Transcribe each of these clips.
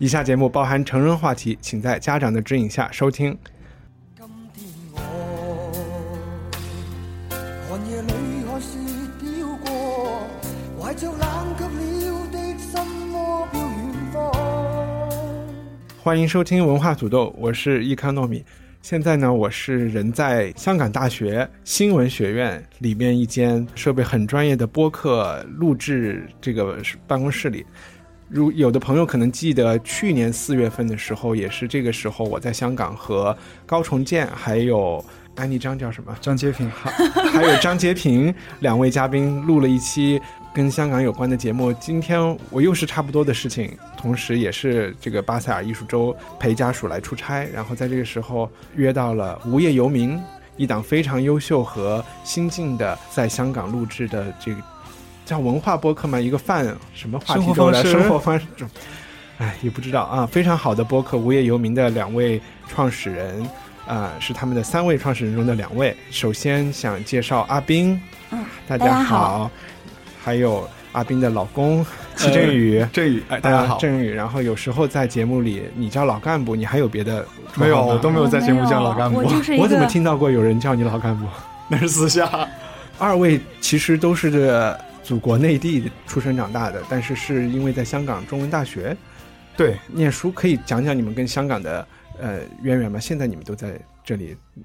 以下节目包含成人话题，请在家长的指引下收听。今天我寒夜里看雪飘过，怀着冷却了的心窝飘远方。欢迎收听文化土豆，我是易康糯米。现在呢，我是人在香港大学新闻学院里面一间设备很专业的播客录制这个办公室里。如有的朋友可能记得，去年四月份的时候，也是这个时候，我在香港和高重建还有安妮张叫什么张洁平，还 还有张洁平两位嘉宾录了一期跟香港有关的节目。今天我又是差不多的事情，同时也是这个巴塞尔艺术周陪家属来出差，然后在这个时候约到了《无业游民》一档非常优秀和新晋的在香港录制的这个叫文化播客嘛，一个泛什么话题都来，生活方式。哎，也不知道啊，非常好的播客《无业游民》的两位创始人，啊、是他们的三位创始人中的两位。首先想介绍阿斌，嗯，大大家好，还有阿斌的老公齐振宇。振宇，哎，大家好啊，振宇。然后有时候在节目里你叫老干部，你还有别的没有，我都没有在节目叫老干部我，怎么听到过有人叫你老干部？那是私下。二位其实都是这祖国内地出生长大的，但是是因为在香港中文大学对，念书，可以讲讲你们跟香港的呃渊源吗？现在你们都在这里嗯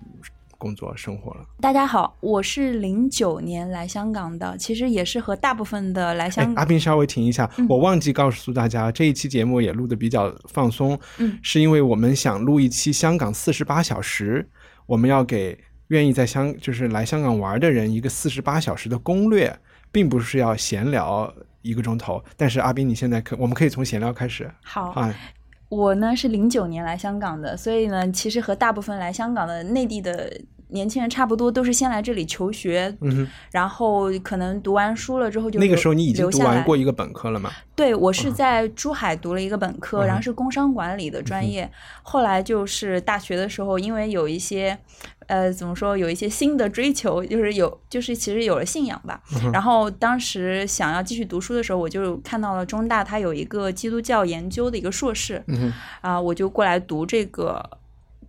工作生活了。大家好，我是零九年来香港的，其实也是和大部分的来哎香，阿斌稍微停一下，嗯我忘记告诉大家，这一期节目也录的比较放松，嗯是因为我们想录一期香港四十八小时，我们要给愿意在香就是来香港玩的人一个四十八小时的攻略，并不是要闲聊一个钟头。但是阿斌，你现在可我们可以从闲聊开始好，啊，我呢是零九年来香港的，所以呢，其实和大部分来香港的内地的年轻人差不多，都是先来这里求学，嗯，然后可能读完书了之后就那个时候你已经读完过一个本科了嘛？对，我是在珠海读了一个本科，嗯然后是工商管理的专业。后来就是大学的时候，因为有一些，呃，怎么说，有一些新的追求，就是有，就是其实有了信仰吧。嗯然后当时想要继续读书的时候，我就看到了中大它有一个基督教研究的一个硕士，啊、我就过来读这个。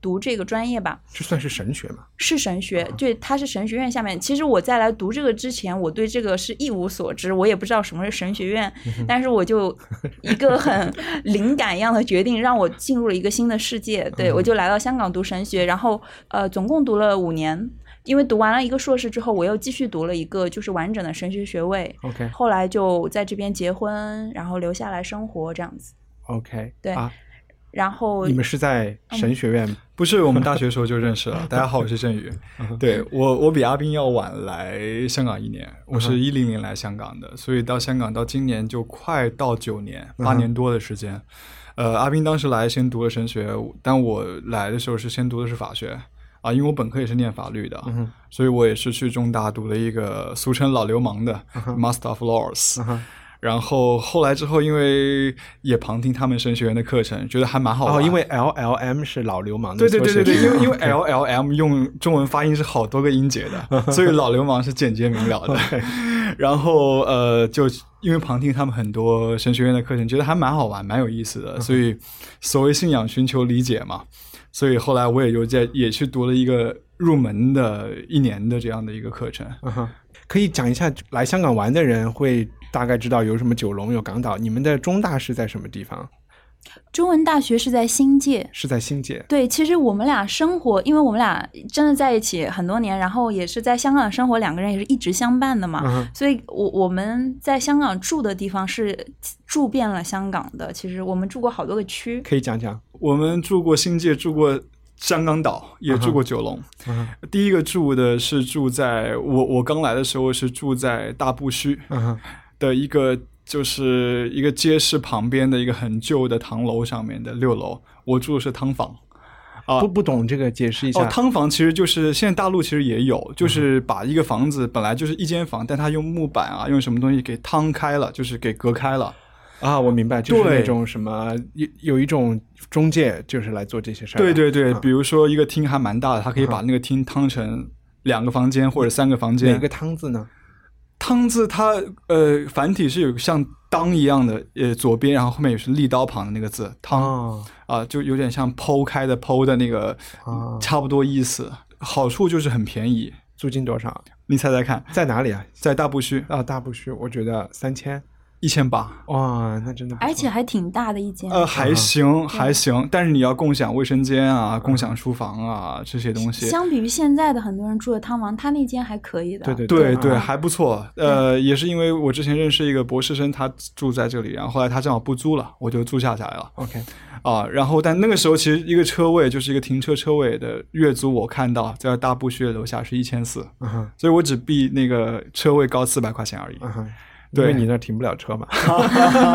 读这个专业吧，这算是神学吗？是神学，对，它是神学院下面。其实我在来读这个之前，我对这个是一无所知，我也不知道什么是神学院，但是我就一个很灵感一样的决定，让我进入了一个新的世界。对我就来到香港读神学，然后呃，总共读了五年。因为读完了一个硕士之后，我又继续读了一个就是完整的神学学位。OK 后来就在这边结婚，然后留下来生活这样子。OK，对啊，然后你们是在神学院不是我们大学时候就认识了。大家好，我是振宇。对我，我比阿斌要晚来香港一年，我是一零年来香港的，所以到香港到今年就快到九年，八年多的时间。呃，阿斌当时来先读了神学，但我来的时候是先读的是法学啊，因为我本科也是念法律的，所以我也是去中大读了一个俗称老流氓的 Master of Laws。然后后来之后，因为也旁听他们神学院的课程，觉得还蛮好玩。哦，因为 LLM 是老流氓的对对对对对，因为因为 L L M 用中文发音是好多个音节的，所以老流氓是简洁明了的。然后呃，就因为旁听他们很多神学院的课程，觉得还蛮好玩、蛮有意思的，所以所谓信仰寻求理解嘛，所以后来我也就在也去读了一个入门的一年的这样的一个课程。可以讲一下来香港玩的人会大概知道有什么九龙有港岛，你们的中大是在什么地方？中文大学是在新界，是在新界。对，其实我们俩生活，因为我们俩真的在一起很多年，然后也是在香港生活，两个人也是一直相伴的嘛，嗯所以我我们在香港住的地方是住遍了香港的。其实我们住过好多个区，可以讲讲。我们住过新界，住过香港岛，也住过九龙。第一个住的是住在我我刚来的时候是住在大埔墟嗯哼，的一个就是一个街市旁边的一个很旧的唐楼上面的六楼，我住的是汤房。啊不不懂这个，解释一下。哦，汤房其实就是现在大陆其实也有，就是把一个房子本来就是一间房，但它用木板啊，用什么东西给汤开了，就是给隔开了。啊，我明白，就是那种什么有有一种中介，就是来做这些事儿的。对对对，啊比如说一个厅还蛮大的，他可以把那个厅汤成两个房间或者三个房间。哪个汤字呢？汤字它呃繁体是有像当一样的，呃左边，然后后面也是立刀旁的那个字汤哦啊、就有点像剖开的剖的那个，啊，差不多意思。好处就是很便宜，租金多少？你猜猜看，在哪里啊？在大布须啊，大布须，我觉得三千。一千八。哇，那真的，而且还挺大的一间。呃，还行，还行，但是你要共享卫生间啊，共享书房啊，这些东西。相比于现在的很多人住的汤房，他那间还可以的。对对对对，啊还不错。呃，也是因为我之前认识一个博士生，他住在这里，然后后来他正好不租了，我就租下来了 OK，啊。然后但那个时候其实一个车位就是一个停车车位的月租，我看到在大布区的楼下是一千四，所以我只比那个车位高四百块钱而已。因为你那儿停不了车嘛。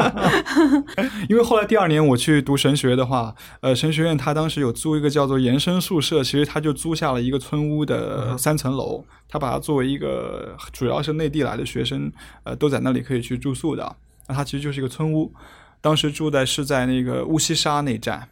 因为后来第二年我去读神学的话，呃，神学院他当时有租一个叫做延伸宿舍，其实他就租下了一个村屋的三层楼，他把它作为一个主要是内地来的学生，呃，都在那里可以去住宿的。那它其实就是一个村屋，当时住在是在那个乌溪沙那站，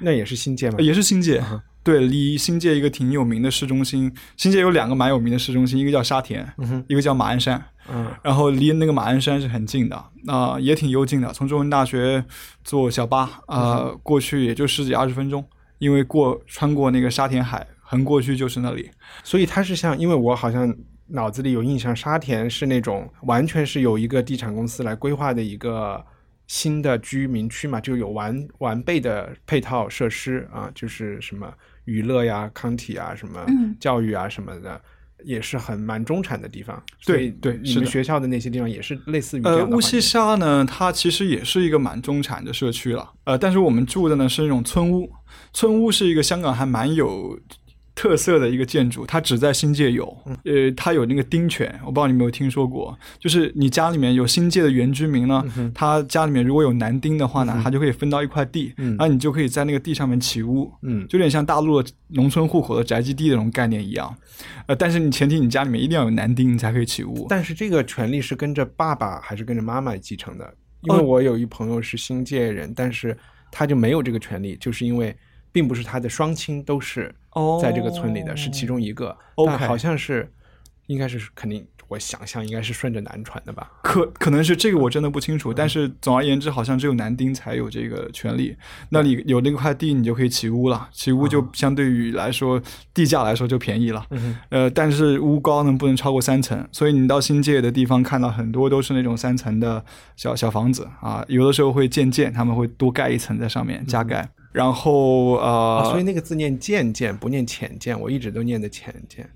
那也是新界嘛呃？也是新界。对，离新界一个挺有名的市中心，新界有两个蛮有名的市中心，一个叫沙田，一个叫马鞍山。嗯，然后离那个马鞍山是很近的，啊、也挺幽静的。从中文大学坐小巴，呃，过去也就十几二十分钟，因为过穿过那个沙田海，横过去就是那里。所以它是像，因为我好像脑子里有印象，沙田是那种完全是有一个地产公司来规划的一个新的居民区嘛，就有完完备的配套设施啊，就是什么娱乐呀、康体啊、什么嗯教育啊什么的。也是很蛮中产的地方，对对你们学校的那些地方也是类似于这呃，乌溪沙呢，它其实也是一个蛮中产的社区了，呃，但是我们住的呢是那种村屋，村屋是一个香港还蛮有特色的一个建筑，它只在新界有，呃，它有那个丁权，我不知道你有没有听说过，就是你家里面有新界的原居民呢，他家里面如果有男丁的话呢，他就可以分到一块地，然后你就可以在那个地上面起屋，嗯。就有点像大陆的农村户口的宅基地那种概念一样，呃，但是你前提你家里面一定要有男丁，你才可以起屋。但是这个权利是跟着爸爸还是跟着妈妈继承的？因为哦。我有一朋友是新界人，但是他就没有这个权利，就是因为并不是他的双亲都是哦在这个村里的，是其中一个。但好像是，应该是肯定，我想象应该是顺着南传的吧。可可能是这个我真的不清楚，但是总而言之，好像只有男丁才有这个权利。那里有那块地，你就可以起屋了，起屋就相对于来说地价来说就便宜了。呃，但是屋高呢不能超过三层，所以你到新界的地方看到很多都是那种三层的小小房子啊，有的时候会渐渐他们会多盖一层在上面加盖，然后呃、啊，所以那个字念渐渐，不念浅见，我一直都念的浅见。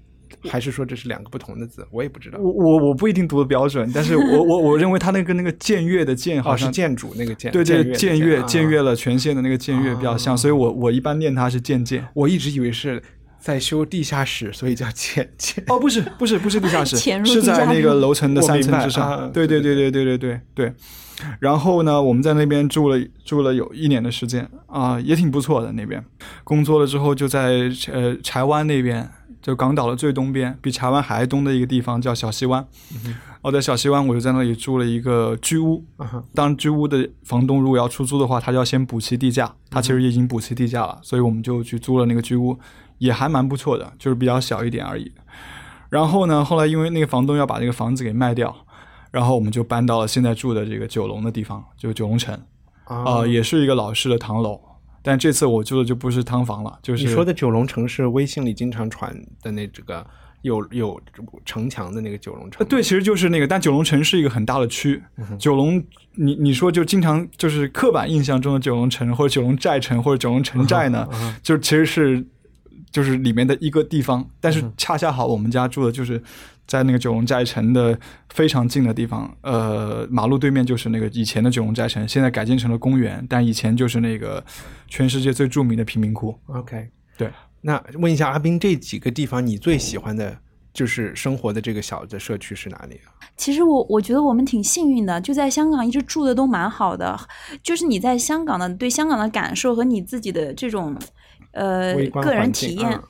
还是说这是两个不同的字？我也不知道。我我我不一定读的标准，但是我我我认为它那个跟那个僭越的僭好哦，像是建筑那个建，对对，僭僭越僭越了权限的那个僭越比较像，所以我我一般念它是渐渐。我一直以为是在修地下室，所以叫渐渐。哦，不是不是不是地下室，是在那个楼层的三层之上。啊对对对对对对对对。然后呢，我们在那边住了住了有一年的时间啊、也挺不错的。那边工作了之后，就在呃柴湾那边，就港岛的最东边，比柴湾还东的一个地方叫小西湾。哦，在小西湾，我就在那里住了一个居屋。当然，居屋的房东如果要出租的话，他就要先补齐地价。他其实已经补齐地价了，所以我们就去租了那个居屋，也还蛮不错的，就是比较小一点而已。然后呢，后来因为那个房东要把那个房子给卖掉，然后我们就搬到了现在住的这个九龙的地方，就九龙城，啊呃，也是一个老式的唐楼。但这次我住的就不是汤房了，就是你说的九龙城是微信里经常传的那这个有有城墙的那个九龙城对，其实就是那个，但九龙城是一个很大的区。九龙，你你说就经常就是刻板印象中的九龙城，或者九龙寨城，或者九龙城寨呢，就其实是就是里面的一个地方。但是恰恰好我们家住的就是在那个九龙寨城的非常近的地方，呃，马路对面就是那个以前的九龙寨城，现在改建成了公园，但以前就是那个全世界最著名的贫民窟。OK，对，那问一下阿斌，这几个地方你最喜欢的就是生活的这个小的社区是哪里啊？其实我我觉得我们挺幸运的，就在香港一直住的都蛮好的。就是你在香港的对香港的感受和你自己的这种呃个人体验，嗯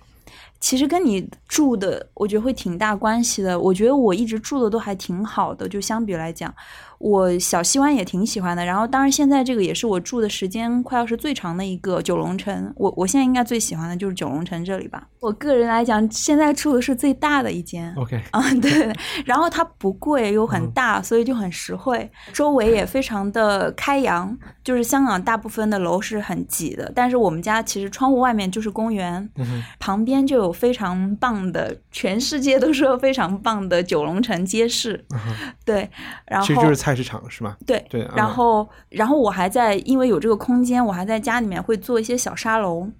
其实跟你住的我觉得会挺大关系的。我觉得我一直住的都还挺好的，就相比来讲，我小西湾也挺喜欢的。然后当然现在这个也是我住的时间快要是最长的一个九龙城。我我现在应该最喜欢的就是九龙城这里吧。我个人来讲，现在住的是最大的一间。OK，啊，对对，然后它不贵又嗯很大，所以就很实惠，周围也非常的开扬。就是香港大部分的楼是很挤的，但是我们家其实窗户外面就是公园，嗯旁边就有非常棒的，全世界都说非常棒的九龙城街市，对，然后嗯其实就是菜市场是吗？对对嗯然后然后我还在因为有这个空间，我还在家里面会做一些小沙龙，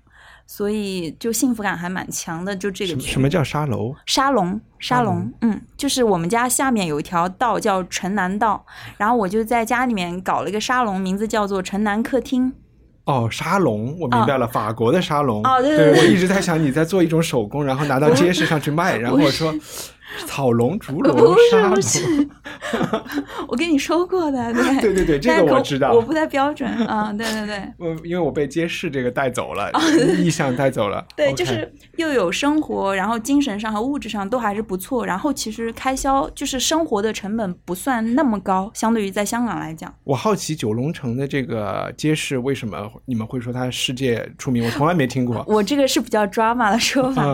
所以就幸福感还蛮强的。就这个什么什么叫沙龙？沙龙，沙龙龙，嗯，就是我们家下面有一条道叫城南道，然后我就在家里面搞了一个沙龙，名字叫做城南客厅。哦，沙龙，我明白了，法国的沙龙。哦对，对我一直在想你在做一种手工，然后拿到街市上去卖，然后我说 草龙、竹龙不、是沙龙。不是，我跟你说过的，对对对对这个我知道我不太标准啊，对对对。我因为我被街市这个带走了，意向带走了。哦对就是又有生活，然后精神上和物质上都还是不错，然后其实开销就是生活的成本不算那么高，相对于在香港来讲。我好奇九龙城的这个街市为什么你们会说它世界出名？我从来没听过。我这个是比较 drama 的说法，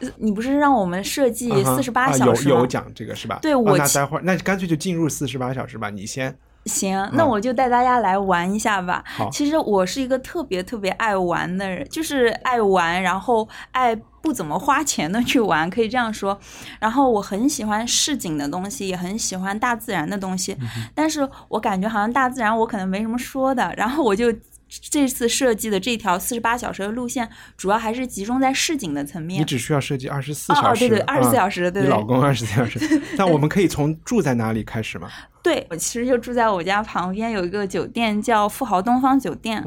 嗯你不是让我们设计四十八啊小时吗？有有讲这个是吧？啊对我其那待会儿那干脆就进入四十八小时吧，你先。行，那我就带大家来玩一下吧。好其实我是一个特别特别爱玩的人，就是爱玩，然后爱不怎么花钱的去玩，可以这样说。然后我很喜欢市井的东西，也很喜欢大自然的东西，但是我感觉好像大自然我可能没什么说的，然后我就。这次设计的这条四十八小时的路线，主要还是集中在市井的层面你。只需要设计二十四小时，对对二十四小时对对你老公二十四小时。那我们可以从住在哪里开始吗？对，我其实就住在我家旁边有一个酒店叫富豪东方酒店。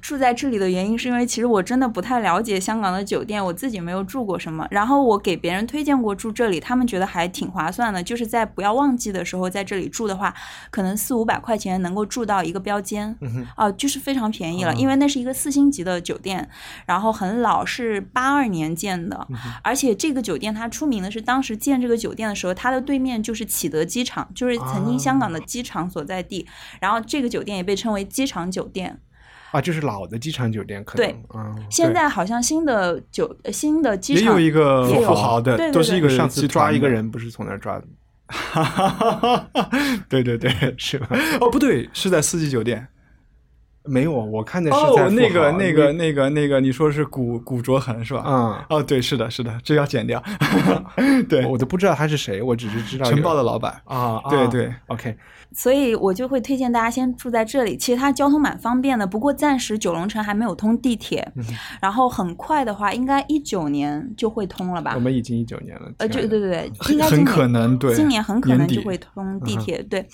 住在这里的原因是因为其实我真的不太了解香港的酒店，我自己没有住过什么。然后我给别人推荐过住这里，他们觉得还挺划算的，就是在不要旺季的时候在这里住的话，可能四五百块钱能够住到一个标间，啊、就是非常便宜了，因为那是一个四星级的酒店，然后很老，是八二年建的，而且这个酒店它出名的是当时建这个酒店的时候，它的对面就是启德机场，就是曾经香港的机场所在地，然后这个酒店也被称为机场酒店。啊，就是老的机场酒店，可能对嗯。现在好像新的酒呃新的机场也场有一个富豪的，对对都是一个上次抓一个人不是从那儿抓的，哈哈哈哈哈对对对，是吧？哦，不对，是在四季酒店。没有，我看的是在哦，那个那个那个那个，你说是古古卓恒是吧？嗯，哦，对，是的，是的，这要剪掉。对，我都不知道他是谁，我只是知道有晨报的老板。啊，啊对对，OK，所以我就会推荐大家先住在这里。其实它交通蛮方便的，不过暂时九龙城还没有通地铁，嗯然后很快的话，应该一九年就会通了吧我？们已经一九年了，呃，就对对对，很很 应该今年可能对今年很可能就会通地铁。对，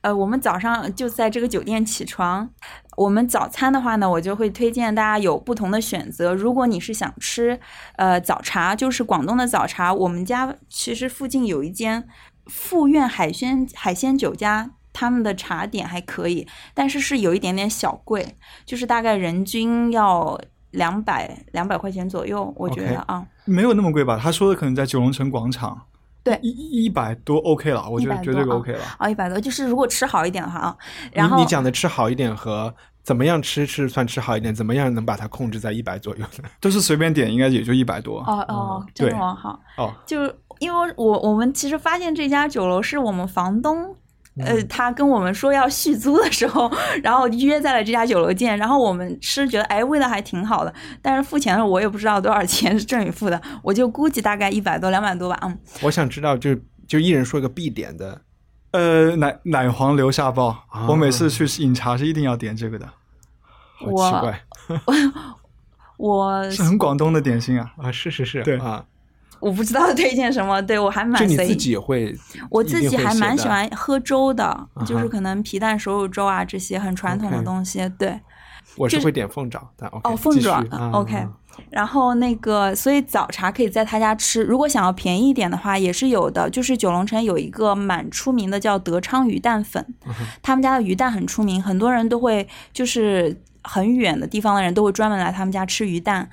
呃，我们早上就在这个酒店起床。我们早餐的话呢，我就会推荐大家有不同的选择。如果你是想吃呃早茶，就是广东的早茶，我们家其实附近有一间富苑海鲜海鲜酒家。他们的茶点还可以，但是是有一点点小贵，就是大概人均要两百两百块钱左右，我觉得啊。没有那么贵吧？他说的可能在九龙城广场，对一一百多 OK 了，我觉得绝对 OK 了。哦，一百多，就是如果吃好一点的话啊，然后你你讲的吃好一点和怎么样吃是算吃好一点，怎么样能把它控制在一百左右呢？都是随便点，应该也就一百多。哦哦，真的对吗？好，哦，就因为我我们其实发现这家酒楼是我们房东。呃，嗯。他跟我们说要续租的时候，然后约在了这家酒楼见，然后我们吃觉得哎味道还挺好的，但是付钱的时候我也不知道多少钱是郑宇付的，我就估计大概一百多两百多吧，嗯，我想知道就就一人说一个必点的，呃，奶奶黄流下爆，啊。我每次去饮茶是一定要点这个的，好我奇怪 我是很广东的点心啊。啊！是是是，对啊，我不知道推荐什么，对我还蛮随意就你自己也会，我自己还蛮喜欢喝粥的，就是可能皮蛋瘦肉粥啊这些很传统的东西。对，我是会点凤爪，但 OK 哦，凤爪啊，OK 啊。然后那个，所以早茶可以在他家吃。如果想要便宜一点的话，也是有的。就是九龙城有一个蛮出名的叫德昌鱼蛋粉，他们家的鱼蛋很出名，很多人都会就是很远的地方的人都会专门来他们家吃鱼蛋。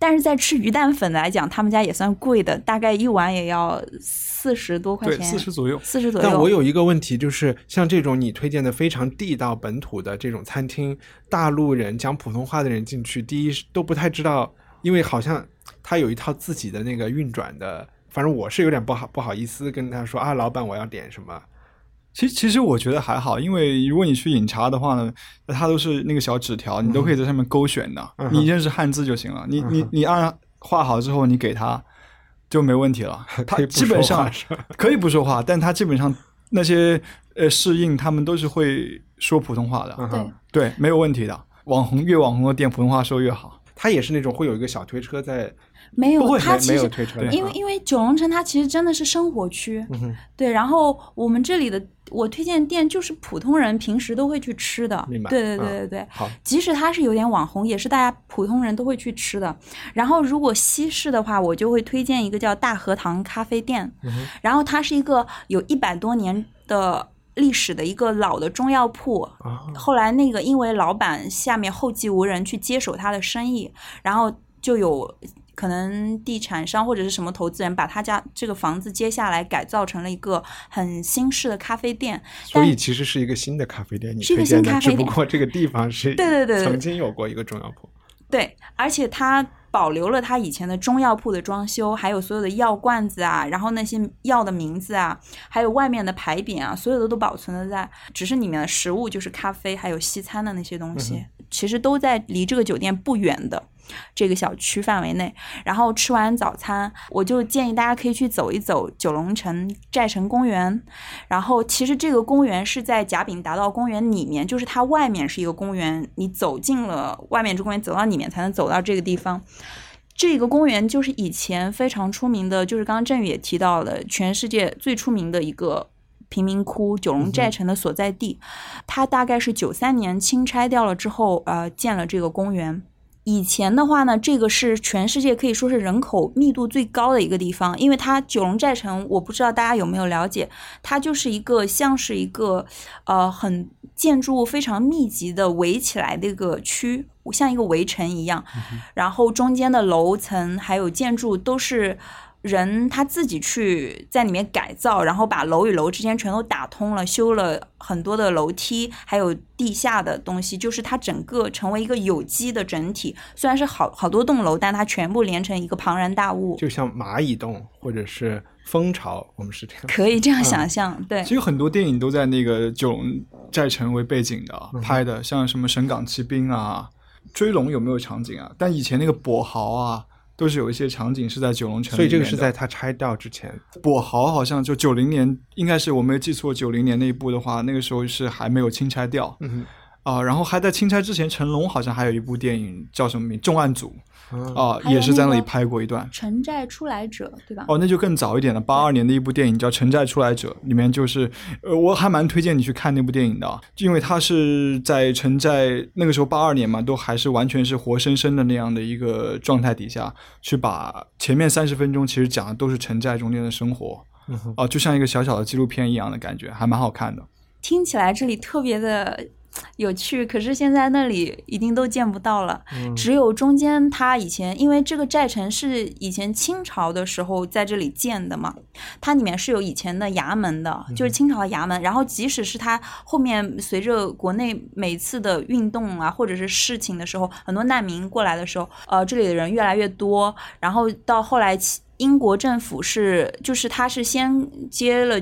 但是在吃鱼蛋粉来讲，他们家也算贵的，大概一碗也要四十多块，钱，四十左右。四十左右。但我有一个问题，就是像这种你推荐的非常地道本土的这种餐厅，大陆人讲普通话的人进去，第一都不太知道，因为好像他有一套自己的那个运转的，反正我是有点不好不好意思跟他说啊，老板我要点什么。其实其实我觉得还好，因为如果你去饮茶的话呢，那它都是那个小纸条，你都可以在上面勾选的，嗯你认识汉字就行了。你你你按画好之后，你给他就没问题了。他基本上可以不说话，但他基本上那些呃适应他们都是会说普通话的，嗯对，没有问题的。网红越网红的店，普通话说越好。他也是那种会有一个小推车在，没有，它其实因为因为九龙城它其实真的是生活区，嗯对。然后我们这里的我推荐店就是普通人平时都会去吃的，对对对嗯对对。好，即使它是有点网红，也是大家普通人都会去吃的。然后如果西式的话，我就会推荐一个叫大和堂咖啡店，然后它是一个有一百多年的。历史的一个老的中药铺，啊。后来那个因为老板下面后继无人去接手他的生意，然后就有可能地产商或者是什么投资人把他家这个房子接下来改造成了一个很新式的咖啡店。所以其实是一个新的咖啡店，你是一个推荐的，新咖啡店。只不过这个地方是对对对对。曾经有过一个中药铺，对，而且它保留了他以前的中药铺的装修，还有所有的药罐子啊，然后那些药的名字啊，还有外面的牌匾啊，所有的都保存了在，只是里面的食物就是咖啡，还有西餐的那些东西，其实都在离这个酒店不远的。这个小区范围内，然后吃完早餐，我就建议大家可以去走一走九龙城寨城公园。然后，其实这个公园是在甲丙达道公园里面，就是它外面是一个公园，你走进了外面这公园，走到里面才能走到这个地方。这个公园就是以前非常出名的，就是刚刚振宇也提到了，全世界最出名的一个贫民窟——九龙寨城的所在地。它大概是九三年清拆掉了之后，呃，建了这个公园。以前的话呢，这个是全世界可以说是人口密度最高的一个地方，因为它九龙寨城，我不知道大家有没有了解，它就是一个像是一个呃很建筑物非常密集的围起来的一个区，像一个围城一样，然后中间的楼层还有建筑都是。人他自己去在里面改造，然后把楼与楼之间全都打通了，修了很多的楼梯，还有地下的东西，就是它整个成为一个有机的整体。虽然是好好多栋楼，但它全部连成一个庞然大物，就像蚂蚁洞或者是蜂巢，我们是这样。可以这样想象。对其，实很多电影都在那个九龙寨城为背景的拍的，像什么《神港奇兵》啊，《追龙》有没有场景啊？但以前那个跛豪啊，都是有一些场景是在九龙城所以这个是在它拆掉之前，跛豪好像就九零年，应该是我没有记错，九零年那一部的话，那个时候是还没有清拆掉。嗯啊、然后还在钦差之前，成龙好像还有一部电影叫什么名《重案组，》啊、也是在那里拍过一段。城寨出来者，对吧？哦，那就更早一点了，八二年的一部电影叫《城寨出来者》，里面就是，呃，我还蛮推荐你去看那部电影的啊，因为它是在城寨那个时候八二年嘛，都还是完全是活生生的那样的一个状态底下，去把前面三十分钟其实讲的都是城寨中间的生活，哦、就像一个小小的纪录片一样的感觉，还蛮好看的。听起来这里特别的有趣，可是现在那里一定都见不到了。只有中间它以前，因为这个寨城是以前清朝的时候在这里建的嘛，它里面是有以前的衙门的，就是清朝的衙门。然后即使是它后面随着国内每次的运动啊，或者是事情的时候，很多难民过来的时候，呃，这里的人越来越多，然后到后来英国政府是，就是他是先接了。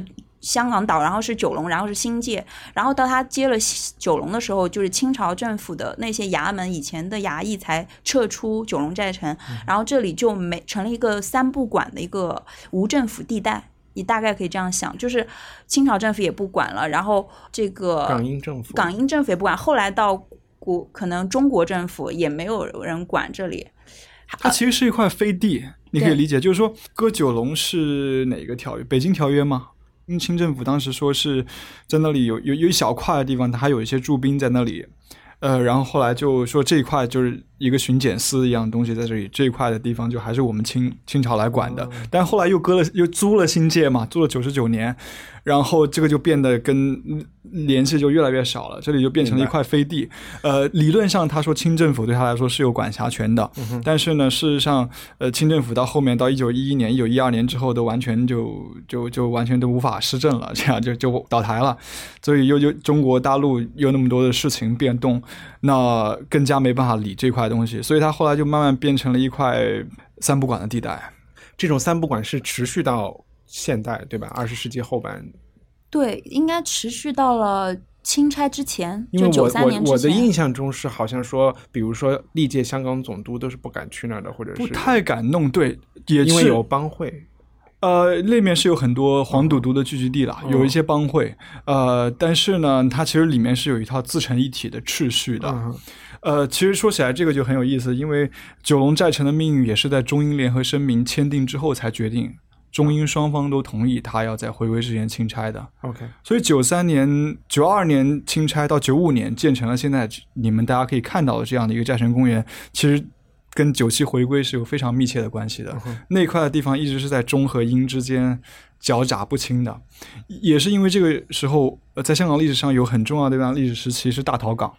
香港岛，然后是九龙，然后是新界，然后到他接了九龙的时候，就是清朝政府的那些衙门以前的衙役才撤出九龙寨城，然后这里就没成了一个三不管的一个无政府地带。你大概可以这样想，就是清朝政府也不管了，然后这个港英政府港英政府也不管，后来到国可能中国政府也没有人管这里。它其实是一块飞地，你可以理解，就是说割九龙是哪个条约？北京条约吗？清政府当时说是在那里有有有一小块的地方，它还有一些驻兵在那里，呃，然后后来就说这一块就是一个巡检司一样的东西在这里，这一块的地方就还是我们清清朝来管的。哦但后来又割了，又租了新界嘛，租了九十九年，然后这个就变得跟嗯联系就越来越少了，这里就变成了一块飞地。呃，理论上他说清政府对他来说是有管辖权的，但是呢，事实上，呃，清政府到后面到一九一一年、一九一二年之后，都完全就就就完全都无法施政了，这样就就倒台了。所以又又中国大陆又那么多的事情变动，那更加没办法理这块东西，所以它后来就慢慢变成了一块三不管的地带。这种三不管是持续到现代，对吧？二十世纪后半，对，应该持续到了钦差之前，因为我就九三年之前。我我的印象中是好像说，比如说历届香港总督都是不敢去那儿的，或者是不太敢弄对，也是因为有帮会。呃，那面是有很多黄赌毒的聚集地啦，有一些帮会，呃，但是呢，它其实里面是有一套自成一体的秩序的。嗯呃，其实说起来这个就很有意思，因为九龙寨城的命运也是在中英联合声明签订之后才决定，中英双方都同意他要在回归之前钦差的。OK，所以九三年、九二年钦差到九五年建成了现在你们大家可以看到的这样的一个寨城公园，其实跟九七回归是有非常密切的关系的。那块的地方一直是在中和英之间脚爪不清的，也是因为这个时候，呃，在香港历史上有很重要的一段历史时期是大逃港，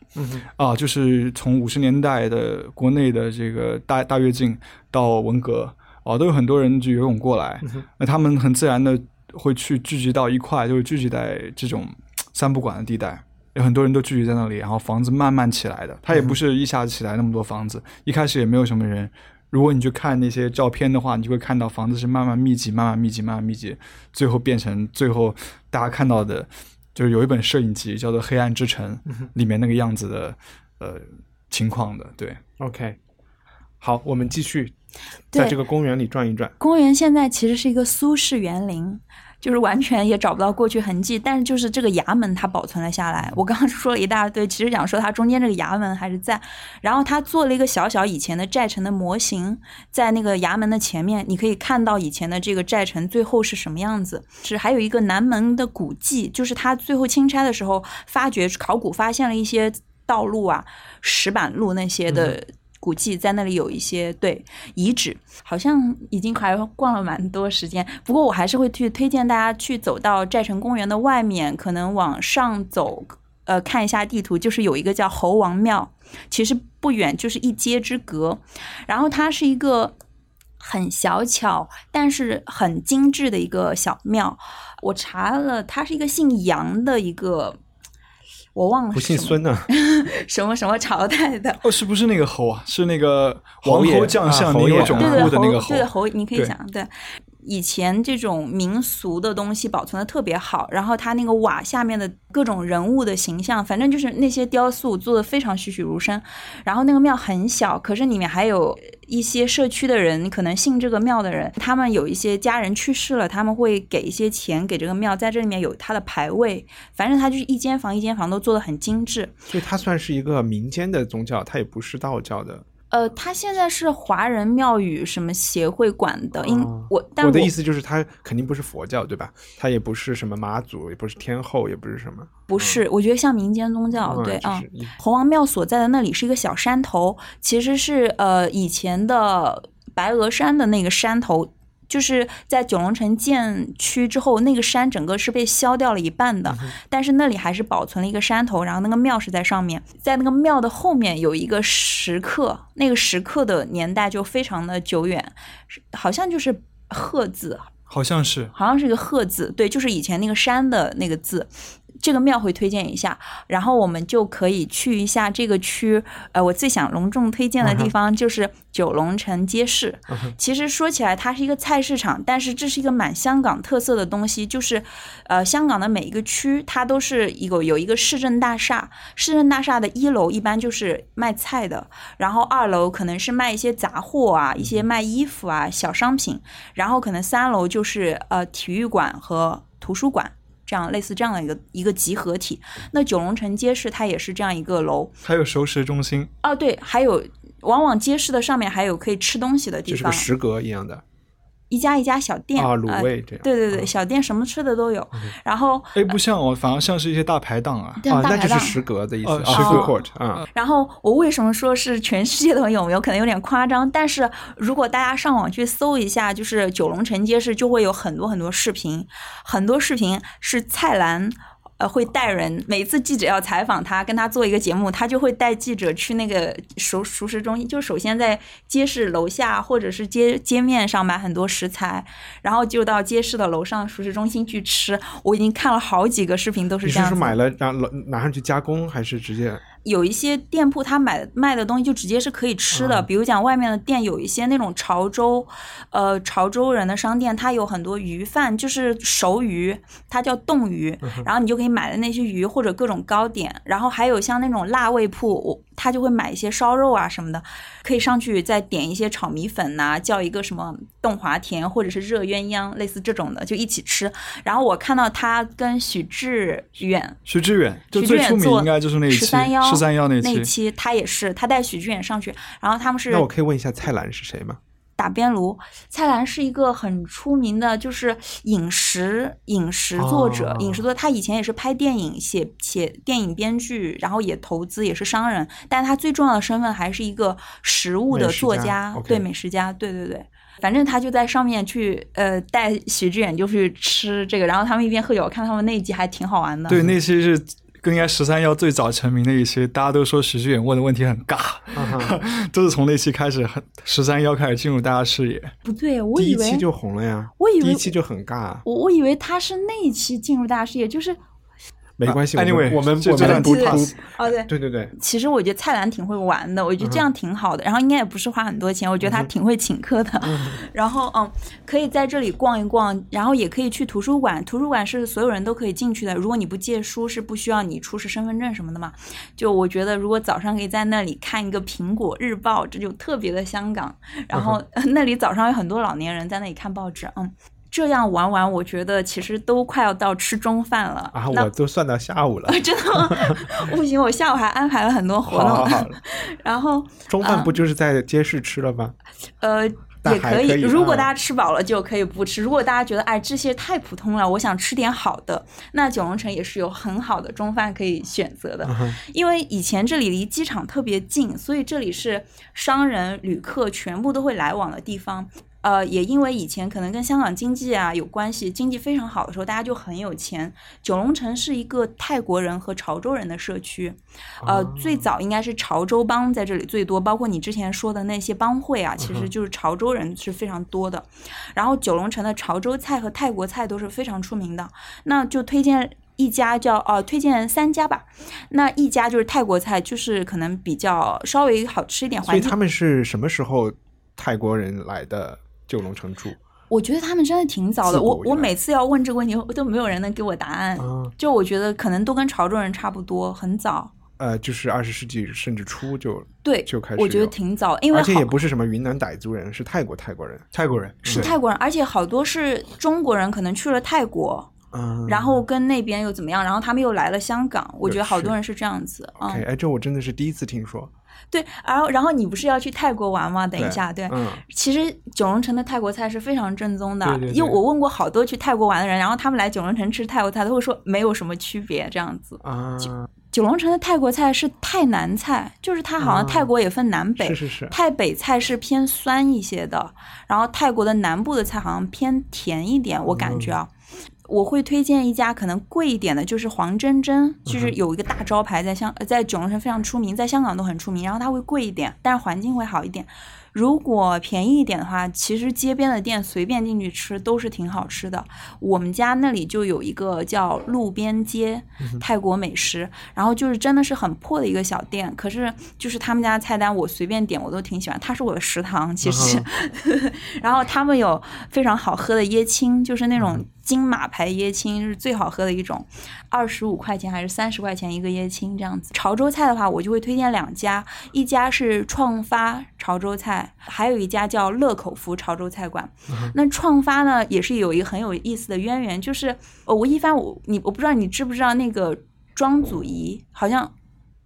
啊，就是从五十年代的国内的这个大大跃进到文革，啊，都有很多人就游泳过来，那他们很自然的会去聚集到一块，就是聚集在这种三不管的地带。有很多人都聚集在那里，然后房子慢慢起来的。它也不是一下子起来那么多房子，一开始也没有什么人。如果你去看那些照片的话，你就会看到房子是慢慢密集、慢慢密集、慢慢密集，最后变成最后大家看到的，就是有一本摄影集叫做《黑暗之城》里面那个样子的呃情况的。对，OK，好，我们继续在这个公园里转一转。公园现在其实是一个苏式园林，就是完全也找不到过去痕迹，但是就是这个衙门它保存了下来。我刚刚说了一大堆，其实想说它中间这个衙门还是在，然后他做了一个小小以前的寨城的模型，在那个衙门的前面，你可以看到以前的这个寨城最后是什么样子。是还有一个南门的古迹，就是他最后钦差的时候发掘考古发现了一些道路啊、石板路那些的。古迹在那里有一些对遗址，好像已经还逛了蛮多时间。不过我还是会去推荐大家去走到寨城公园的外面，可能往上走，呃，看一下地图，就是有一个叫猴王庙，其实不远，就是一街之隔。然后它是一个很小巧，但是很精致的一个小庙。我查了，它是一个姓杨的一个。我忘了不是什么姓孙呢？什么什么朝代的，哦，是不是那个侯啊？是那个王侯将相宁有种乎的那个侯，对侯，你可以对讲对。以前这种民俗的东西保存的特别好，然后它那个瓦下面的各种人物的形象，反正就是那些雕塑做的非常栩栩如生。然后那个庙很小，可是里面还有一些社区的人，可能信这个庙的人，他们有一些家人去世了，他们会给一些钱给这个庙，在这里面有他的牌位，反正它就是一间房一间房都做的很精致。所以它算是一个民间的宗教，它也不是道教的。呃，它现在是华人庙宇什么协会管的，因哦我但我的意思就是，它肯定不是佛教，对吧？它也不是什么妈祖，也不是天后，也不是什么。不是，我觉得像民间宗教，嗯对啊就是一。红王庙所在的那里是一个小山头，其实是呃以前的白鹅山的那个山头。就是在九龙城建区之后，那个山整个是被削掉了一半的，但是那里还是保存了一个山头，然后那个庙是在上面，在那个庙的后面有一个石刻，那个石刻的年代就非常的久远，好像就是鹤字，好像是。好像是一个鹤字，对，就是以前那个山的那个字。这个庙会推荐一下，然后我们就可以去一下这个区。呃，我最想隆重推荐的地方就是九龙城街市。其实说起来，它是一个菜市场，但是这是一个蛮香港特色的东西，就是呃，香港的每一个区它都是一个有一个市政大厦，市政大厦的一楼一般就是卖菜的，然后二楼可能是卖一些杂货啊，一些卖衣服啊小商品，然后可能三楼就是呃体育馆和图书馆。这样类似这样的一个一个集合体，那九龙城街市它也是这样一个楼。还有熟食中心，哦，对，还有往往街市的上面还有可以吃东西的地方就是个，食阁一样的。一家一家小店啊，呃卤味这样。对对对，小店什么吃的都有。然后哎，不像哦，反而像是一些大排档啊。啊，那就是像大排档。食阁的意思，食，food 阁 court 啊，然后我为什么说是全世界都有？有可能有点夸张，但是如果大家上网去搜一下，就是九龙城街市，就会有很多很多视频，很多视频是蔡澜。呃，会带人，每次记者要采访他，跟他做一个节目，他就会带记者去那个熟熟食中心，就首先在街市楼下或者是街街面上买很多食材，然后就到街市的楼上熟食中心去吃。我已经看了好几个视频，都是这样子。说买了然后拿上去加工，还是直接？有一些店铺，他买卖的东西就直接是可以吃的，比如讲外面的店有一些那种潮州，呃，潮州人的商店，它有很多鱼饭，就是熟鱼，它叫冻鱼，然后你就可以买的那些鱼或者各种糕点，然后还有像那种辣味铺，我他就会买一些烧肉啊什么的，可以上去再点一些炒米粉呐、叫一个什么冻华田或者是热鸳鸯，类似这种的就一起吃。然后我看到他跟许志远许志远就许最出名志远做应该就是那一期十三幺十三幺那那一期，期，他也是他带许志远上去，然后他们是那我可以问一下蔡澜是谁吗？打边炉。蔡澜是一个很出名的，就是饮食饮食作者，哦饮食作者。他以前也是拍电影、写写电影编剧，然后也投资，也是商人。但他最重要的身份还是一个食物的作家，对美食家，对对对。反正他就在上面去，呃，带许志远就去吃这个，然后他们一边喝酒，我看他们那一集还挺好玩的。对，那期是应该十三幺最早成名的一期，大家都说徐志远问的问题很尬，啊 都是从那期开始，很十三幺开始进入大家视野。不对，我以为第一期就红了呀，我以为第一期就很尬，我我以为他是那一期进入大家视野，就是没关系。啊我们 anyway，我们我们不对不，哦对，对对对，其实我觉得蔡澜挺会玩的，我觉得这样挺好的。然后应该也不是花很多钱，我觉得他挺会请客的。然后嗯，可以在这里逛一逛，然后也可以去图书馆。图书馆是所有人都可以进去的，如果你不借书，是不需要你出示身份证什么的嘛。就我觉得，如果早上可以在那里看一个《苹果日报》，这就特别的香港。然后、那里早上有很多老年人在那里看报纸，嗯。这样玩完，我觉得其实都快要到吃中饭了啊，我都算到下午了。真的吗？不行，我下午还安排了很多活动。好好好，然后中饭不就是在街市吃了吗？呃，也可以。可以啊如果大家吃饱了，就可以不吃；如果大家觉得哎这些太普通了，我想吃点好的，那九龙城也是有很好的中饭可以选择的。嗯因为以前这里离机场特别近，所以这里是商人、旅客全部都会来往的地方。呃，也因为以前可能跟香港经济啊有关系，经济非常好的时候，大家就很有钱。九龙城是一个泰国人和潮州人的社区，呃，最早应该是潮州帮在这里最多，包括你之前说的那些帮会啊，其实就是潮州人是非常多的。然后九龙城的潮州菜和泰国菜都是非常出名的，那就推荐。一家叫哦，推荐三家吧。那一家就是泰国菜，就是可能比较稍微好吃一点，所以他们是什么时候泰国人来的九龙城住？我觉得他们真的挺早的。我我每次要问这个问题，都没有人能给我答案。啊就我觉得可能都跟潮州人差不多，很早。呃，就是二十世纪甚至初就对，就开始我觉得挺早，因为而且也不是什么云南傣族人，是泰国泰国人。泰国人是泰国人，而且好多是中国人，可能去了泰国，嗯，然后跟那边又怎么样，然后他们又来了香港。我觉得好多人是这样子。OK，这我真的是第一次听说。对。然后然后你不是要去泰国玩吗？等一下，对。嗯，其实九龙城的泰国菜是非常正宗的，对对对因为我问过好多去泰国玩的人，然后他们来九龙城吃泰国菜都会说没有什么区别这样子。啊，九龙城的泰国菜是泰南菜，就是它好像泰国也分南北，是是是泰北菜是偏酸一些的，然后泰国的南部的菜好像偏甜一点，我感觉啊。我会推荐一家可能贵一点的，就是黄珍珍，就是有一个大招牌在香呃在九龙城非常出名，在香港都很出名，然后它会贵一点，但是环境会好一点。如果便宜一点的话，其实街边的店随便进去吃都是挺好吃的。我们家那里就有一个叫路边街泰国美食，然后就是真的是很破的一个小店，可是就是他们家菜单我随便点我都挺喜欢，它是我的食堂其实。然后他们有非常好喝的椰青，就是那种金马牌椰青是最好喝的一种，二十五块钱还是三十块钱一个椰青这样子。潮州菜的话，我就会推荐两家，一家是创发潮州菜，还有一家叫乐口福潮州菜馆。那创发呢，也是有一个很有意思的渊源，就是呃，吴亦凡，我你我不知道你知不知道那个庄祖仪，好像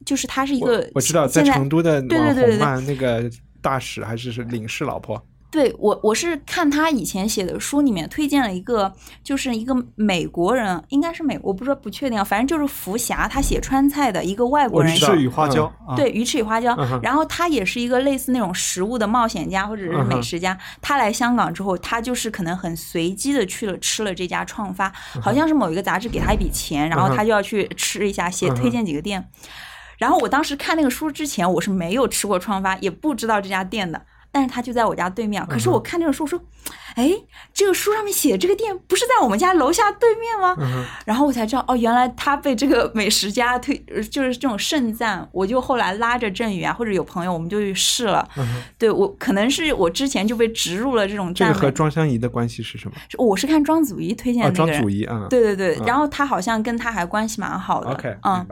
就是他是一个我我知道，在成都的对对对对对，那个大使还是是领事老婆。对我，我是看他以前写的书里面推荐了一个，就是一个美国人，应该是美，我不知道不确定啊，反正就是福霞，他写川菜的一个外国人鱼翅与花椒，啊对，鱼翅与花椒。嗯然后他也是一个类似那种食物的冒险家或者是美食家。他来香港之后，他就是可能很随机的去了吃了这家创发，好像是某一个杂志给他一笔钱，然后他就要去吃一下，写推荐几个店。然后我当时看那个书之前，我是没有吃过创发，也不知道这家店的。但是他就在我家对面，可是我看这个书说，哎，这个书上面写这个店不是在我们家楼下对面吗？然后我才知道，哦，原来他被这个美食家推，呃就是这种盛赞。我就后来拉着振宇啊，或者有朋友，我们就去试了。对我可能是我之前就被植入了这种赞美。这个和庄香怡的关系是什么？我是看庄祖仪推荐哦，的那个人。庄祖仪啊。对对对，然后他好像跟他还关系蛮好的 OK，嗯。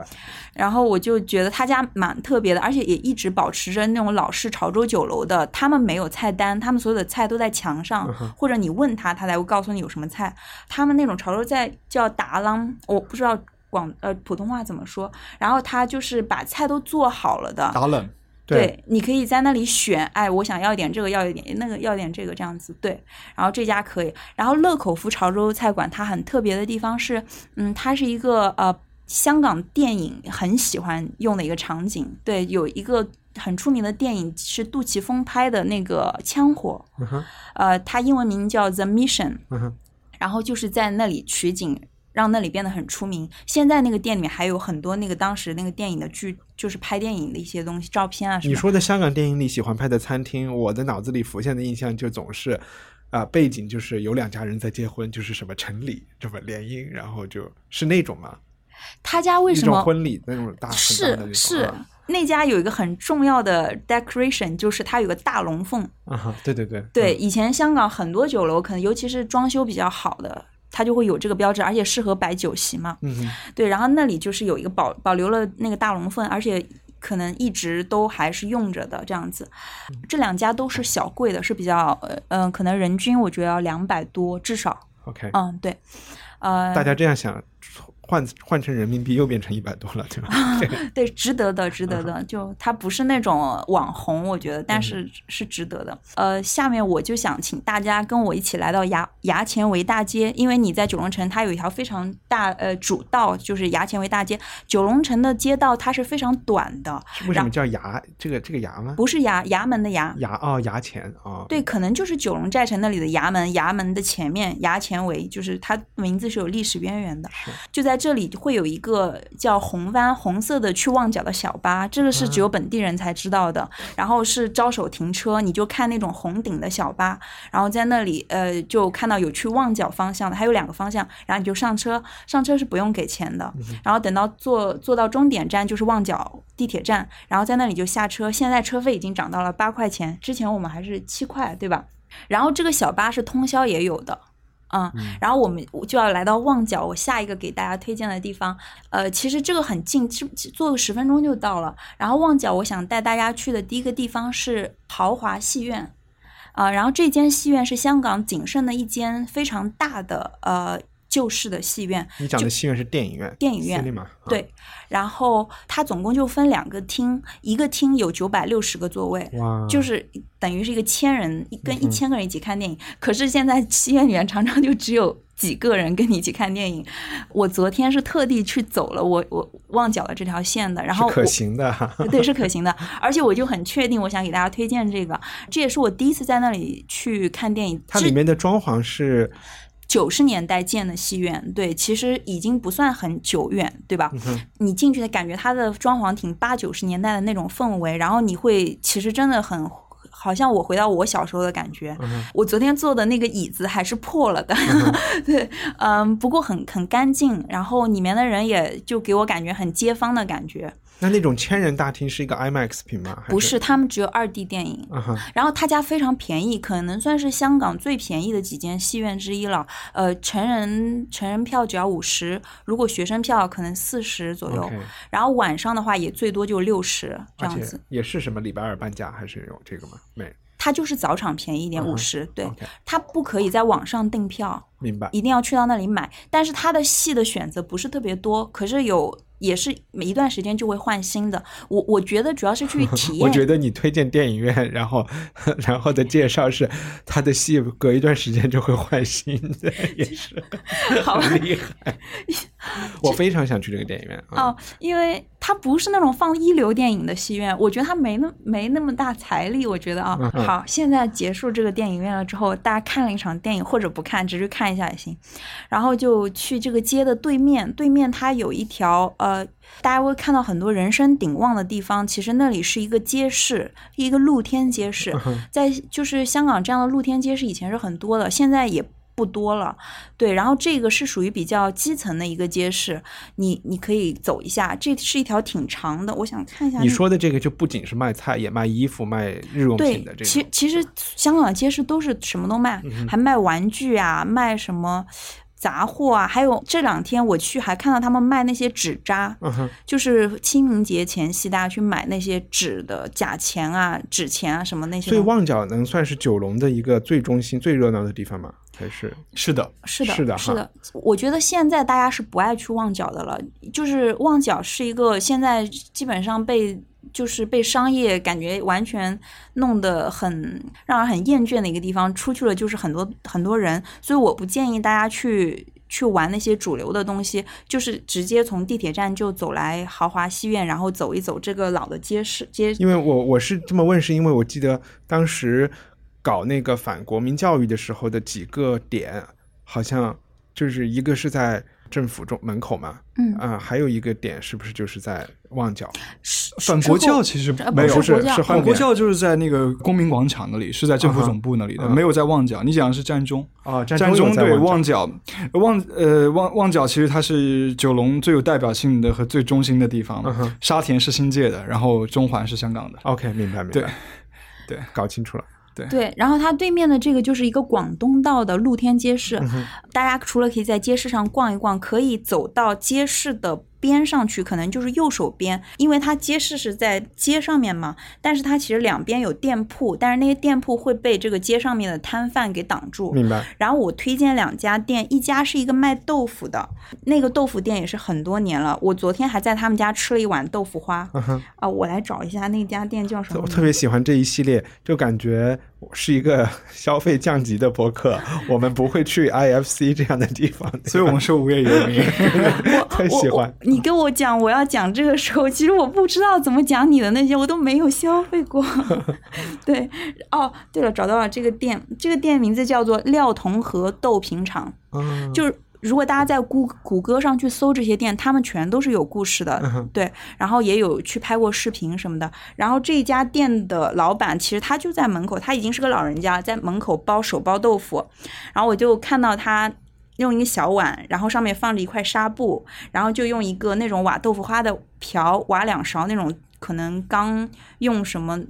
然后我就觉得他家蛮特别的，而且也一直保持着那种老式潮州酒楼的，他们没有菜单，他们所有的菜都在墙上，或者你问他，他才会告诉你有什么菜。他们那种潮州菜叫达郎，我不知道广呃普通话怎么说，然后他就是把菜都做好了的，达冷，对，你可以在那里选，哎，我想要一点这个，要一点那个，要点这个这样子。对，然后这家可以。然后乐口福潮州菜馆它很特别的地方是，嗯，它是一个呃香港电影很喜欢用的一个场景。对，有一个很出名的电影是杜琪峰拍的那个《枪火》，呃，它英文名叫《The Mission》。然后就是在那里取景，让那里变得很出名。现在那个店里面还有很多那个当时那个电影的剧，就是拍电影的一些东西，照片啊什么。你说的香港电影里喜欢拍的餐厅，我的脑子里浮现的印象就总是，啊、背景就是有两家人在结婚，就是什么城里这么联姻，然后就是那种嘛，他家为什么婚礼那种大是是啊那家有一个很重要的 decoration，就是它有个大龙凤。啊哈，对对对对，嗯以前香港很多酒楼，可能尤其是装修比较好的，它就会有这个标志，而且适合摆酒席嘛。嗯对，然后那里就是有一个保保留了那个大龙凤，而且可能一直都还是用着的这样子。这两家都是小贵的，是比较呃嗯、可能人均我觉得要两百多至少。，OK，嗯，对，呃，大家这样想，换换成人民币又变成一百多了，对吧？这个 对，值得的，值得的。就它不是那种网红，我觉得，但嗯是是值得的。呃，下面我就想请大家跟我一起来到衙衙前围大街，因为你在九龙城，它有一条非常大呃主道，就是衙前围大街。九龙城的街道它是非常短的，为什么叫衙？这个这个衙吗？不是衙衙门的衙。衙哦，衙前哦，对，可能就是九龙寨城那里的衙门，衙门的前面衙前围，就是它名字是有历史渊源的。就在这里会有一个叫红湾红色的去旺角的小巴，这个是只有本地人才知道的。然后是招手停车，你就看那种红顶的小巴，然后在那里呃就看到有去旺角方向的，还有两个方向，然后你就上车，上车是不用给钱的。然后等到坐坐到终点站就是旺角地铁站，然后在那里就下车。现在车费已经涨到了八块钱，之前我们还是七块，对吧？然后这个小巴是通宵也有的。嗯，然后我们就要来到旺角，我下一个给大家推荐的地方，呃，其实这个很近，就坐个十分钟就到了。然后旺角，我想带大家去的第一个地方是豪华戏院，啊、然后这间戏院是香港仅剩的一间非常大的呃旧式的戏院，你讲的戏院是电影院，电影院对，然后它总共就分两个厅，一个厅有九百六十个座位，就是等于是一个千人一跟一千个人一起看电影。可是现在戏院里面常常就只有几个人跟你一起看电影。我昨天是特地去走了我我旺角的这条线的，然后可行的。对，是可行的，而且我就很确定，我想给大家推荐这个，这也是我第一次在那里去看电影。它里面的装潢是九十年代建的戏院，对，其实已经不算很久远，对吧？嗯你进去的感觉，它的装潢挺八九十年代的那种氛围，然后你会其实真的很。好像我回到我小时候的感觉，嗯我昨天坐的那个椅子还是破了的，对，嗯，不过很很干净，然后里面的人也就给我感觉很街坊的感觉，那那种千人大厅是一个 IMAX 屏吗？不是，他们只有二 D 电影，然后他家非常便宜，可能算是香港最便宜的几间戏院之一了。呃，成人成人票只要五十，如果学生票可能四十左右。然后晚上的话也最多就六十这样子。也是什么礼拜二半价还是有这个吗？没它就是早场便宜一点，五十、对它不可以在网上订票。明白。一定要去到那里买。但是它的戏的选择不是特别多，可是有也是每一段时间就会换新的。我我觉得主要是去体 验。我觉得你推荐电影院，然后 然后的介绍是他的戏隔一段时间就会换新的，也是 好厉害。我非常想去这个电影院啊！哦，因为它不是那种放一流电影的戏院，我觉得它没那没那么大财力。我觉得啊，嗯好，现在结束这个电影院了之后，大家看了一场电影，或者不看，只是看一下也行。然后就去这个街的对面，对面它有一条呃，大家会看到很多人声鼎旺的地方，其实那里是一个街市，一个露天街嗯市，在就是香港这样的露天街市以前是很多的，现在也。不多了，对，然后这个是属于比较基层的一个街市，你你可以走一下，这是一条挺长的，我想看一下。你说的这个就不仅是卖菜，也卖衣服、卖日用品的，这种。其其实香港的街市都是什么都卖，还卖玩具啊，卖什么杂货啊，还有这两天我去还看到他们卖那些纸扎，嗯，就是清明节前夕大家去买那些纸的假钱啊、纸钱啊什么那些。所以旺角能算是九龙的一个最中心、最热闹的地方吗？还是是的，是的，是的是的。我觉得现在大家是不爱去旺角的了，就是旺角是一个现在基本上被就是被商业感觉完全弄得很让人很厌倦的一个地方。出去了就是很多很多人，所以我不建议大家去。去玩那些主流的东西，就是直接从地铁站就走来豪华戏院，然后走一走这个老的街市街。因为我我是这么问，是因为我记得当时搞那个反国民教育的时候的几个点，好像就是一个是在政府中门口嘛，嗯啊、还有一个点是不是就是在旺角？反国教其实呃没有，不是是后反国教就是在那个公民广场那里，是在政府总部那里的，嗯没有在旺角。你讲的是占中。啊，占中对旺旺角，旺呃旺旺角其实它是九龙最有代表性的和最中心的地方。嗯沙田是新界的，然后中环是香港的。OK，明白明白，对对搞清楚了。对，然后它对面的这个就是一个广东道的露天街市，大家除了可以在街市上逛一逛，可以走到街市的边上去，可能就是右手边，因为它街市是在街上面嘛，但是它其实两边有店铺，但是那些店铺会被这个街上面的摊贩给挡住。明白，然后我推荐两家店，一家是一个卖豆腐的，那个豆腐店也是很多年了。我昨天还在他们家吃了一碗豆腐花。啊，我来找一下那家店叫什么我。特别喜欢这一系列，就感觉是一个 消费降级的博客，我们不会去 IFC 这样的地方，所以我们是无业游民。太喜欢。你跟我讲我要讲这个时候，其实我不知道怎么讲你的那些，我都没有消费过。对，哦，对了，找到了这个店，这个店名字叫做廖同和豆品厂，嗯，就是。如果大家在谷谷歌上去搜这些店，他们全都是有故事的，嗯对，然后也有去拍过视频什么的。然后这家店的老板其实他就在门口，他已经是个老人家，在门口包手包豆腐。然后我就看到他用一个小碗，然后上面放着一块纱布，然后就用一个那种瓦豆腐花的瓢挖两勺那种。可能刚用什么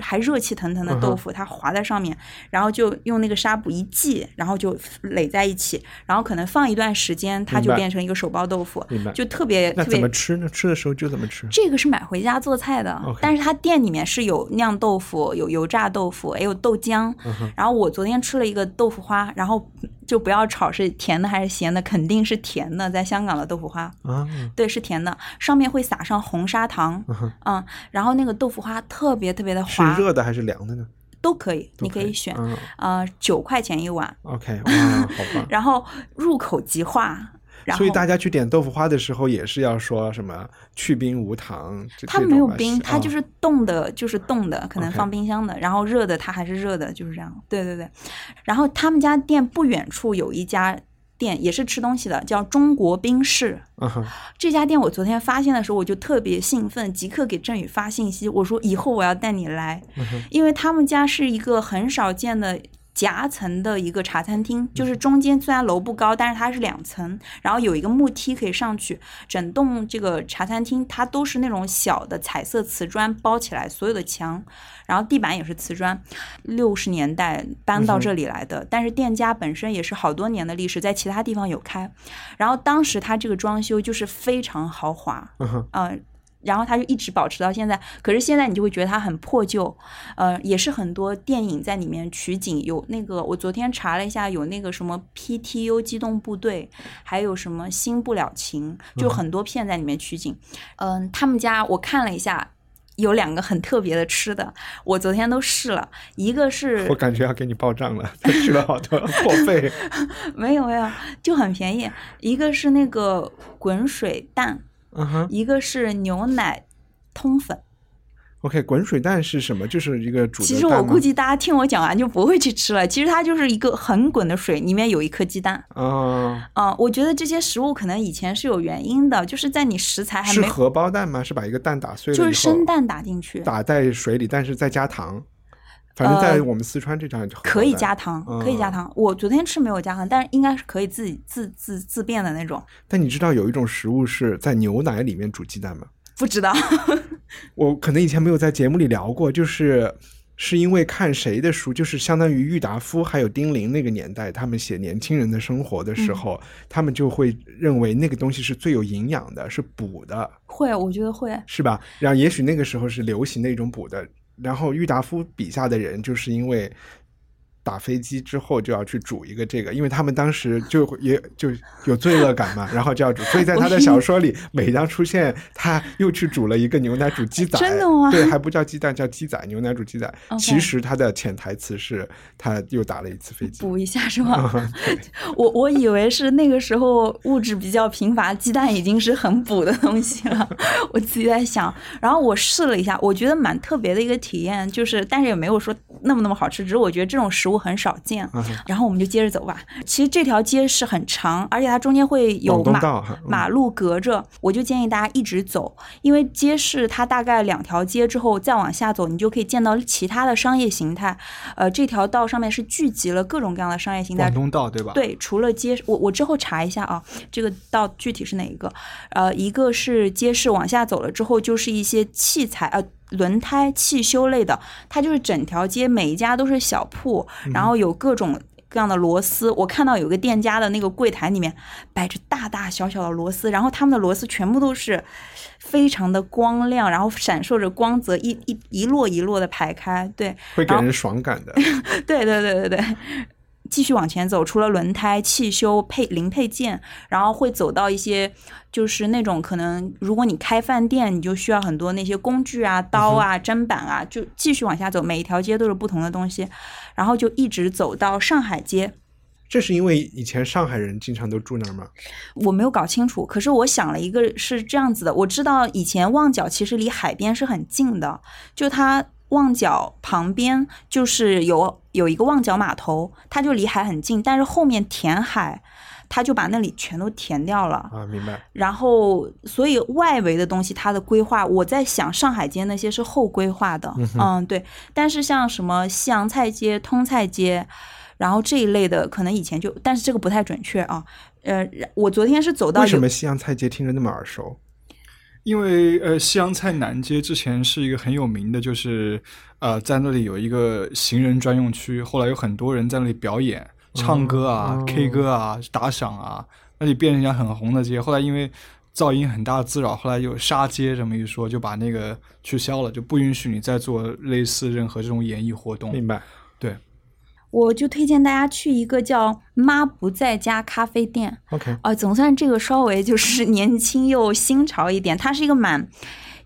还热气腾腾的豆腐，它滑在上面，然后就用那个纱布一系，然后就垒在一起，然后可能放一段时间，它就变成一个手包豆腐，就特别特别怎么吃呢？吃的时候就怎么吃。这个是买回家做菜的但是它店里面是有酿豆腐、有油炸豆腐，也有豆浆。嗯然后我昨天吃了一个豆腐花，然后就不要炒是甜的还是咸的，肯定是甜的，在香港的豆腐花。啊，对，是甜的，上面会撒上红砂糖，嗯，然后那个豆腐花特别特别的滑。是，热的还是凉的呢？都可以，你可以选，嗯。呃，九块钱一碗，，OK，哇，好棒。然后入口即化，然后所以大家去点豆腐花的时候，也是要说什么去冰无糖。这它没有冰，它就哦是冻的，就是冻的，可能放冰箱的。然后热的它还是热的，就是这样。对对对。然后他们家店不远处有一家店，也是吃东西的，叫中国冰室。这家店我昨天发现的时候，我就特别兴奋，即刻给振宇发信息，我说以后我要带你来，嗯因为他们家是一个很少见的。夹层的一个茶餐厅，就是中间虽然楼不高，但是它是两层，然后有一个木梯可以上去。整栋这个茶餐厅它都是那种小的彩色瓷砖包起来，所有的墙，然后地板也是瓷砖。六十年代搬到这里来的，但是店家本身也是好多年的历史，在其他地方有开。然后当时它这个装修就是非常豪华，嗯然后他就一直保持到现在。可是现在你就会觉得它很破旧，呃，也是很多电影在里面取景，有那个我昨天查了一下，有那个什么 PTU 机动部队，还有什么新不了情，就很多片在里面取景。嗯、他们家我看了一下。有两个很特别的吃的，我昨天都试了，一个是 我感觉要给你报账了，吃了好多破费。没有没有，就很便宜。一个是那个滚水蛋，嗯哼一个是牛奶通粉。，OK，滚水蛋是什么？就是一个煮其实我估计大家听我讲完就不会去吃了。其实它就是一个很滚的水，里面有一颗鸡蛋。啊，啊、我觉得这些食物可能以前是有原因的，就是在你食材还没，是荷包蛋吗？是把一个蛋打碎了以就，是生蛋打进去，打在水里，但是再加糖。反正在呃我们四川这张就可以加糖，嗯可以加糖。我昨天吃没有加糖，但是应该是可以自己自自自变的那种。但你知道有一种食物是在牛奶里面煮鸡蛋吗？不知道，我可能以前没有在节目里聊过，就是是因为看谁的书，就是相当于郁达夫还有丁玲那个年代，他们写年轻人的生活的时候，他们就会认为那个东西是最有营养的，是补的，会，我觉得会。是吧？然后也许那个时候是流行的一种补的，然后郁达夫笔下的人就是因为。打飞机之后就要去煮一个这个，因为他们当时就也就有罪恶感嘛，然后就要煮，所以在他的小说里，每当出现他又去煮了一个牛奶煮鸡仔，真的吗对，还不叫鸡蛋，叫鸡仔，牛奶煮鸡仔。其实他的潜台词是他又打了一次飞机。补一下是吗？我我以为是那个时候物质比较贫乏，鸡蛋已经是很补的东西了。我自己在想，然后我试了一下，我觉得蛮特别的一个体验，就是但是也没有说那么那么好吃，只是我觉得这种食物很少见。嗯然后我们就接着走吧。其实这条街是很长，而且它中间会有马马路隔着，我就建议大家一直走，因为街市它大概两条街之后再往下走，你就可以见到其他的商业形态。呃，这条道上面是聚集了各种各样的商业形态广。东道对吧？，对，除了街，我我之后查一下啊，这个道具体是哪一个？呃，一个是街市往下走了之后，就是一些器材呃。轮胎、汽修类的，它就是整条街每一家都是小铺，然后有各种各样的螺丝。我看到有个店家的那个柜台里面摆着大大小小的螺丝，然后他们的螺丝全部都是非常的光亮，然后闪烁着光泽，一一一摞一摞的排开。对，会给人爽感的。对对对对对。继续往前走，除了轮胎、汽修配零配件，然后会走到一些就是那种可能，如果你开饭店，你就需要很多那些工具啊、刀啊、砧板啊，就继续往下走，每一条街都是不同的东西，然后就一直走到上海街。这是因为以前上海人经常都住那儿吗？我没有搞清楚，可是我想了一个是这样子的，我知道以前旺角其实离海边是很近的，就它旺角旁边就是有有一个旺角码头，它就离海很近，但是后面填海，它就把那里全都填掉了。啊，明白。然后，所以外围的东西，它的规划，我在想上海街那些是后规划的，嗯对。但是像什么西洋菜街、通菜街，然后这一类的，可能以前就，但是这个不太准确啊。呃，我昨天是走到为什么西洋菜街听着那么耳熟？因为呃，西洋菜南街之前是一个很有名的，就是呃，在那里有一个行人专用区，后来有很多人在那里表演、唱歌啊、哦 K 歌啊、打赏啊，那里变成一条很红的街。后来因为噪音很大的滋扰，后来有杀街这么一说，就把那个取消了，就不允许你再做类似任何这种演艺活动。明白。对，我就推荐大家去一个叫“妈不在家”咖啡店。OK，啊，总算这个稍微就是年轻又新潮一点，它是一个蛮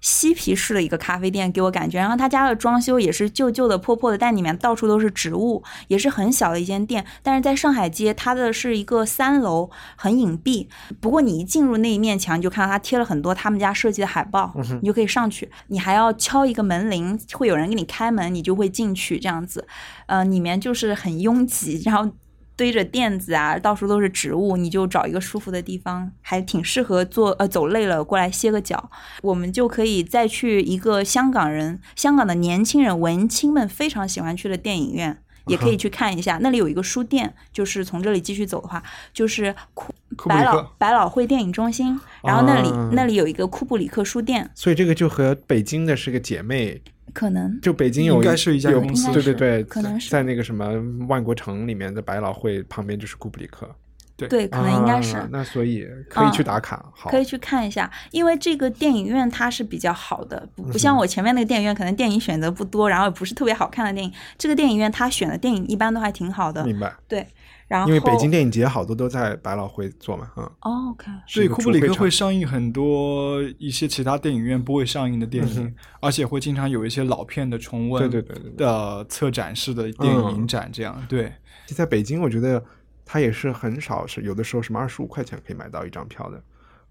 嬉皮士的一个咖啡店，给我感觉。然后他家的装修也是旧旧的、破破的，但里面到处都是植物，也是很小的一间店。但是在上海街，它的是一个三楼，很隐蔽。不过你一进入那一面墙，你就看到他贴了很多他们家设计的海报，你就可以上去。你还要敲一个门铃，会有人给你开门，你就会进去这样子。呃，里面就是很拥挤，然后。堆着垫子啊，到处都是植物，你就找一个舒服的地方，还挺适合坐呃走累了过来歇个脚。我们就可以再去一个香港人、香港的年轻人、文青们非常喜欢去的电影院，也可以去看一下。那里有一个书店，就是从这里继续走的话，就是库百老百老汇电影中心，然后那里、啊那里有一个库布里克书店，所以这个就和北京的是个姐妹，可能就北京有应该是一家公司对对对，可能是在那个什么万国城里面的百老汇旁边就是库布里克。对对，可能应该是。啊那所以可以去打卡，好，可以去看一下，因为这个电影院它是比较好的，不不像我前面那个电影院，可能电影选择不多，然后也不是特别好看的电影。这个电影院它选的电影一般都还挺好的，明白。对。然后因为北京电影节好多都在百老汇做嘛，嗯，哦，OK，对，是一个库布里克会上映很多一些其他电影院不会上映的电影，而且会经常有一些老片的重温，对对对对对。的策展式的电影影展，这样、对。在北京，我觉得它也是很少，是有的时候什么二十五块钱可以买到一张票的，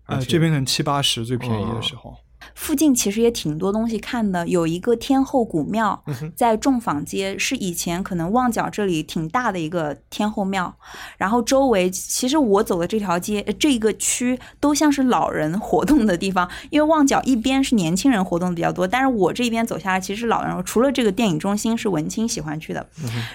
而呃，这边可能七八十最便宜的时候，附近其实也挺多东西看的，有一个天后古庙，在众坊街，是以前可能旺角这里挺大的一个天后庙。然后周围其实我走的这条街，呃这个区都像是老人活动的地方，因为旺角一边是年轻人活动的比较多，但是我这边走下来其实老人，除了这个电影中心是文青喜欢去的。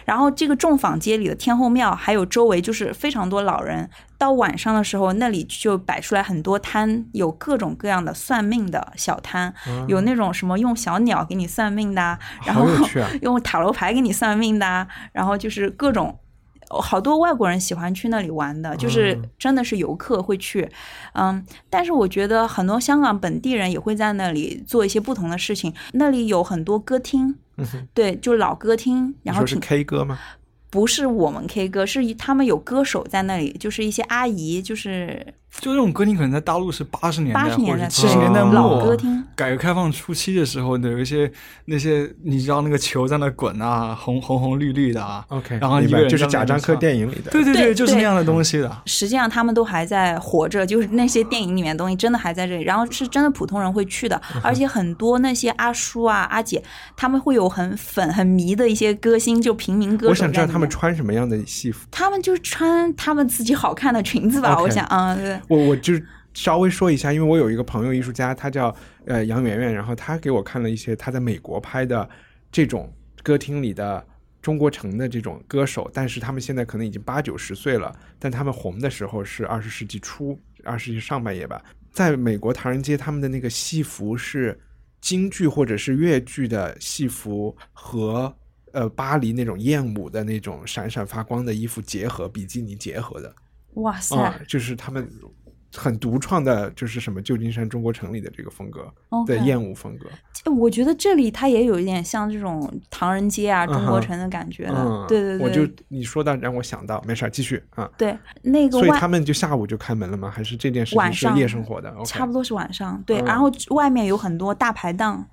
然后这个众坊街里的天后庙，还有周围就是非常多老人。到晚上的时候，那里就摆出来很多摊，有各种各样的算命的小摊，有那种什么用小鸟给你算命的啊，然后 用塔罗牌给你算命的啊，然后就是各种。好多外国人喜欢去那里玩的，就是真的是游客会去，嗯，但是我觉得很多香港本地人也会在那里做一些不同的事情。那里有很多歌厅，对，就是老歌厅，然后是 K 歌吗？不是我们 K 歌，是他们有歌手在那里，就是一些阿姨，就是就这种歌厅可能在大陆是八十年代80年代或者七十年代对末老歌厅。改革开放初期的时候的有一些那些你知道那个球在那滚啊，红红红绿绿的啊 OK，然后一明白就是贾樟柯电影里的，对对对对就是那样的东西的。实际上他们都还在活着，就是那些电影里面的东西真的还在这里，然后是真的普通人会去的，而且很多那些阿叔啊、阿姐，他们会有很粉、很迷的一些歌星，就平民歌手我想知道他们穿什么样的戏服。他们就穿他们自己好看的裙子吧我想，嗯，对，我我就稍微说一下，因为我有一个朋友艺术家，他叫呃杨媛媛，然后他给我看了一些他在美国拍的这种歌厅里的中国城的这种歌手，但是他们现在可能已经八九十岁了，但他们红的时候是二十世纪初、二十世纪上半叶吧。在美国唐人街，他们的那个戏服是京剧或者是越剧的戏服和。呃，巴黎那种艳舞的那种闪闪发光的衣服结合，比基尼结合的，哇塞、啊、就是他们很独创的，就是什么旧金山中国城里的这个风格的艳舞风格。我觉得这里它也有一点像这种唐人街啊、中国城的感觉的，嗯，对对对，我就你说到让我想到，没事儿，继续啊。对那个所以他们就下午就开门了吗？还是这件事情是夜生活的？差不多是晚上，对，嗯。然后外面有很多大排档，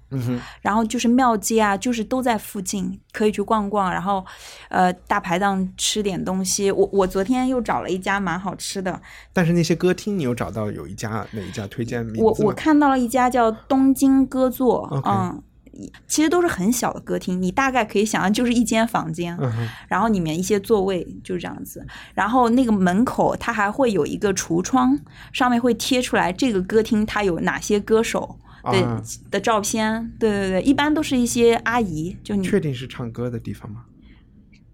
然后就是庙街啊，就是都在附近，可以去逛逛，然后呃大排档吃点东西。我我昨天又找了一家蛮好吃的，但是那些歌厅，你有找到有一家哪一家推荐名字？我我看到了一家叫东京歌座嗯。其实都是很小的歌厅，你大概可以想象就是一间房间，然后里面一些座位就是这样子，然后那个门口它还会有一个橱窗，上面会贴出来这个歌厅它有哪些歌手的、啊的照片，对对对，一般都是一些阿姨，就你确定是唱歌的地方吗？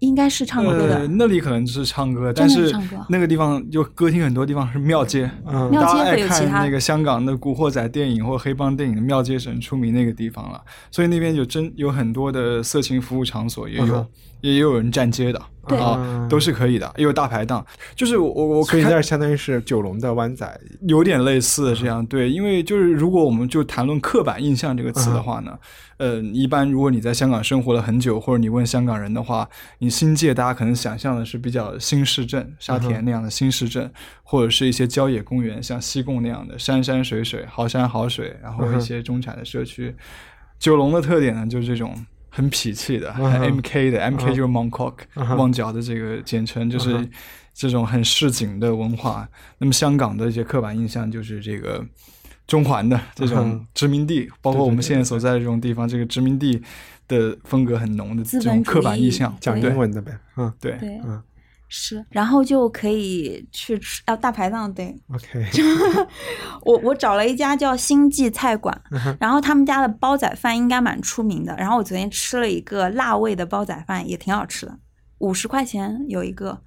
应该是唱歌的，呃，那里可能是唱歌，但是那个地方就歌厅很多地方是庙街，嗯庙街大家爱会有其他看那个香港的古惑仔电影或黑帮电影的庙街是很出名那个地方了，所以那边有真有很多的色情服务场所，也有、嗯也有人站街的，对啊，都是可以的，也有大排档，就是我我我看所以那相当于是九龙的湾仔。有点类似这样，对，因为就是如果我们就谈论刻板印象这个词的话呢，呃，一般如果你在香港生活了很久，或者你问香港人的话，你新界大家可能想象的是比较新市镇，沙田那样的新市镇，或者是一些郊野公园，像西贡那样的山山水水、好山好水，然后一些中产的社区。九龙的特点呢，就是这种。很痞气的、很 MK 的，MK 就是 Mongkok，、旺角的这个简称，就是这种很市井的文化。那么香港的一些刻板印象就是这个中环的这种嗯 殖民地，包括我们现在所在的这种地方，这个殖民地的风格很浓的这种刻板印象。讲英文的呗，嗯。对，嗯。是，然后就可以去吃啊大排档，对，，OK，我我找了一家叫星际菜馆，嗯然后他们家的煲仔饭应该蛮出名的。然后我昨天吃了一个辣味的煲仔饭，也挺好吃的，五十块钱有一个。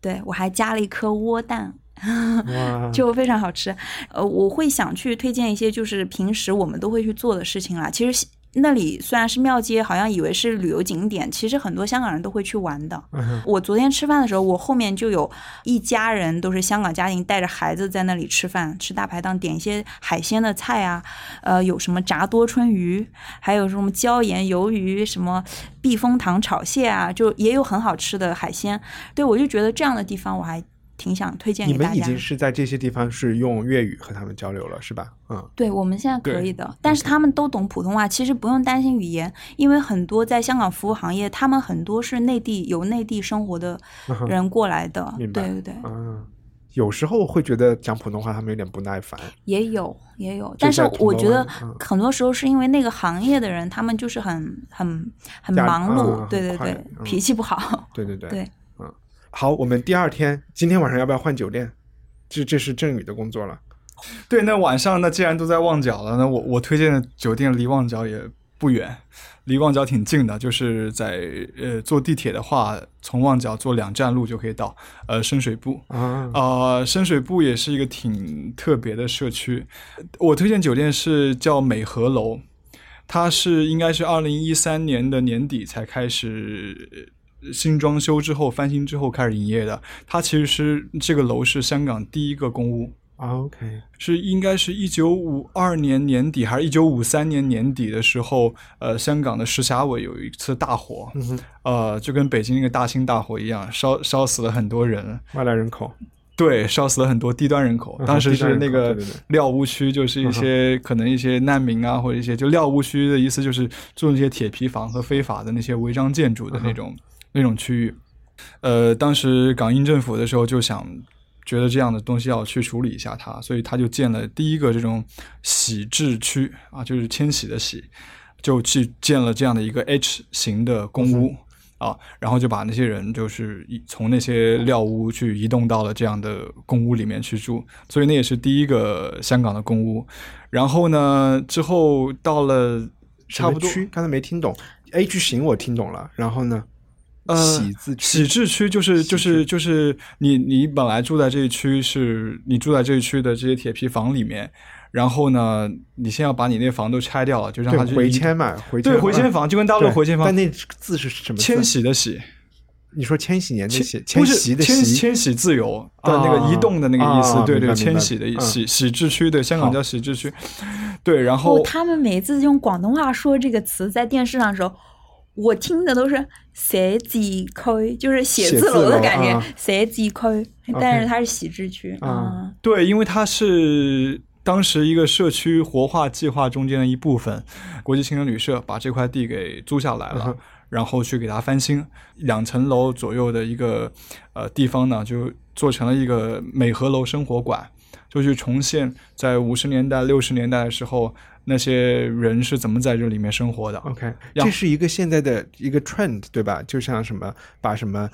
对我还加了一颗窝蛋，哇，就非常好吃。呃，我会想去推荐一些就是平时我们都会去做的事情啦。其实那里虽然是庙街，好像以为是旅游景点，其实很多香港人都会去玩的。嗯我昨天吃饭的时候，我后面就有一家人都是香港家庭，带着孩子在那里吃饭，吃大排档，点一些海鲜的菜啊，呃，有什么炸多春鱼，还有什么椒盐鱿鱼，什么避风塘炒蟹啊，就也有很好吃的海鲜。对我就觉得这样的地方我还挺想推荐你给大家。们已经是在这些地方是用粤语和他们交流了，是吧？嗯，对，我们现在可以的，但是他们都懂普通话，其实不用担心语言，因为很多在香港服务行业，他们很多是内地有内地生活的人过来的，对对对，嗯，有时候会觉得讲普通话他们有点不耐烦。也有也有，但是我觉得很多时候是因为那个行业的人，他们就是很很很忙碌，嗯对对对，嗯脾气不好，对对 对，好，我们第二天今天晚上要不要换酒店？这这是郑宇的工作了。对，那晚上那既然都在旺角了，那我我推荐的酒店离旺角也不远，离旺角挺近的，就是在呃坐地铁的话，从旺角坐两站路就可以到，呃深水埗。啊，呃，深水埗也是一个挺特别的社区。我推荐酒店是叫美和楼，它是应该是二零一三年的年底才开始呃新装修之后翻新之后开始营业的。它其实是这个楼是香港第一个公屋。啊 OK，是应该是一九五二年年底还是一九五三年年底的时候，呃，香港的石硖尾有一次大火，嗯，呃，就跟北京那个大兴大火一样，烧烧死了很多人，外来人口。对，烧死了很多低端人口。当时是那个廖屋区，就是一些可能一些难民啊，或者一些就廖屋区的意思就是住那些铁皮房和非法的那些违章建筑的那种那种区域。呃，当时港英政府的时候就想。觉得这样的东西要去处理一下它，所以他就建了第一个这种徙置区啊，就是迁徙的徙，就去建了这样的一个 H 型的公屋。啊，然后就把那些人就是从那些料屋去移动到了这样的公屋里面去住，所以那也是第一个香港的公屋。然后呢，之后到了差不多区刚才没听懂，H 型我听懂了，然后呢？呃喜字区。喜字区就是就是就是你你本来住在这一区是你住在这一区的这些铁皮房里面，然后呢，你先要把你那房都拆掉了，就让它回迁嘛，回迁对回迁房就跟大陆对回迁房。但那字是什么？迁徙的徙。你说千禧年的禧，不是迁徙的迁徙，迁徙自由。的那啊个移动的那个意思，啊对对，明白明白。迁徙的嗯。徙徙置区，对，香港叫徙置区，对，然后哦，他们每次用广东话说这个词在电视上的时候，我听的都是写字区，就是写字写字楼楼的感觉啊，写字区，但是它是喜之区啊啊。对，因为它是当时一个社区活化计划中间的一部分，国际青年旅社把这块地给租下来了。嗯然后去给它翻新，两层楼左右的一个呃地方呢，就做成了一个美和楼生活馆，就去重现在五十年代、六十年代的时候那些人是怎么在这里面生活的。OK，这是一个现在的一个 trend，对吧？就像什么把什么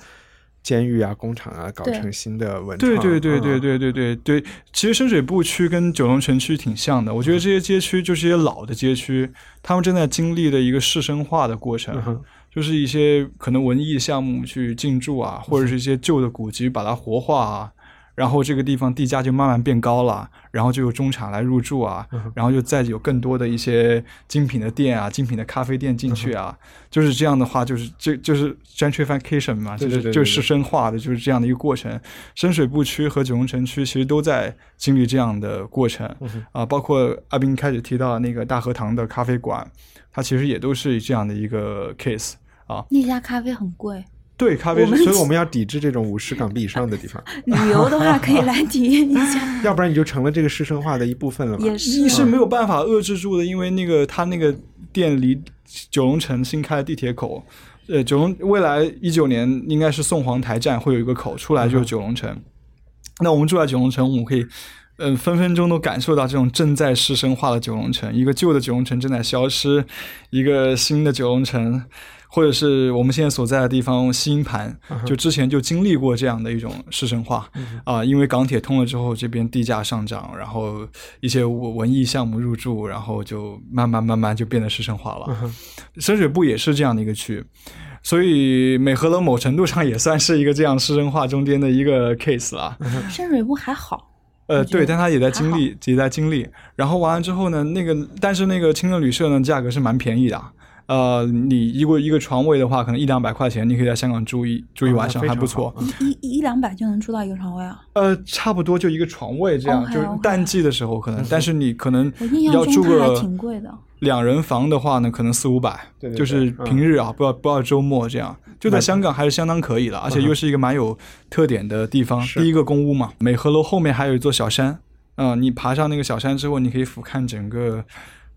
监狱啊、工厂啊搞成新的文对创对对对对对对对对，其实深水埗区跟九龙城区挺像的。我觉得这些街区就是一些老的街区，他们正在经历的一个市生化的过程，嗯就是一些可能文艺项目去进驻啊，或者是一些旧的古迹把它活化啊。然后这个地方地价就慢慢变高了，然后就有中产来入住啊，嗯然后就再有更多的一些精品的店啊、精品的咖啡店进去啊，就是这样的话，就是这就是 gentrification 嘛，就是就是深化的，就是这样的一个过程。深水埗区和九龙城区其实都在经历这样的过程。嗯啊，包括阿斌开始提到那个大和堂的咖啡馆，它其实也都是这样的一个 case 啊。那家咖啡很贵，对，咖啡所以我们要抵制这种五十港币以上的地方，旅游的话可以来体验一下，要不然你就成了这个师生化的一部分了嘛。也是没有办法遏制住的，因为那个他那个店离九龙城新开的地铁口，呃，九龙未来一九年应该是宋皇台站会有一个口出来就是九龙城。那我们住在九龙城，我们可以。嗯，分分钟都感受到这种正在市生化的九龙城，一个旧的九龙城正在消失，一个新的九龙城，或者是我们现在所在的地方新营盘，就之前就经历过这样的一种市生化啊、因为港铁通了之后，这边地价上涨，然后一些文文艺项目入驻，然后就慢慢慢慢就变得市生化了。深水埗也是这样的一个区。所以美和楼某程度上也算是一个这样市生化中间的一个 case 啦。深水埗还好，呃，对，但它也在经历，也在经历。然后完了之后呢，那个但是那个青年旅社呢，价格是蛮便宜的。呃，你一个一个床位的话，可能一两百块钱，你可以在香港住一住一晚上，还不错。一一一两百就能住到一个床位啊！呃，差不多就一个床位这样，就是淡季的时候可能，但是你可能要住个挺贵的。两人房的话呢，可能四五百，就是平日啊，不要不要周末这样。就在香港还是相当可以的，而且又是一个蛮有特点的地方。第一个公屋嘛，美和楼后面还有一座小山，嗯、你爬上那个小山之后，你可以俯瞰整个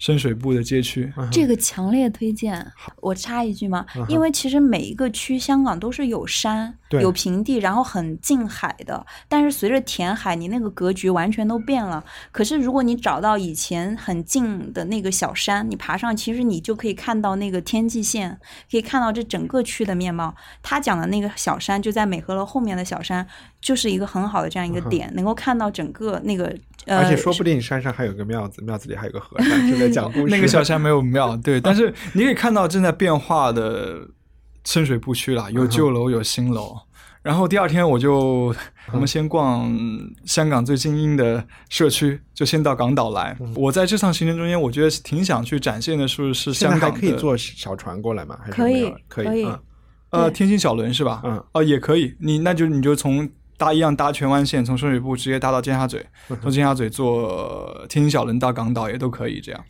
深水埗的街区。这个强烈推荐。我插一句嘛，因为其实每一个区香港都是有山、有平地，然后很近海的。但是随着填海，你那个格局完全都变了。可是如果你找到以前很近的那个小山，你爬上，其实你就可以看到那个天际线，可以看到这整个区的面貌。他讲的那个小山就在美和楼后面的小山，就是一个很好的这样一个点，能够看到整个那个呃，而且说不定山上还有个庙子，庙子里还有个和尚正在讲故事。那个小山没有庙，对，但是你可以看到正在变化的深水埗区啦，有旧楼有新楼。然后第二天我就我们先逛香港最精英的社区，就先到港岛来。我在这趟行程中间，我觉得挺想去展现的是是香港还可以坐小船过来吗？还是可以没有可可以啊呃天星小轮是吧？嗯哦也可以，你那就你就从搭一样搭荃湾线，从深水埗直接搭到尖沙咀，从尖沙咀坐天星小轮到港岛也都可以这样。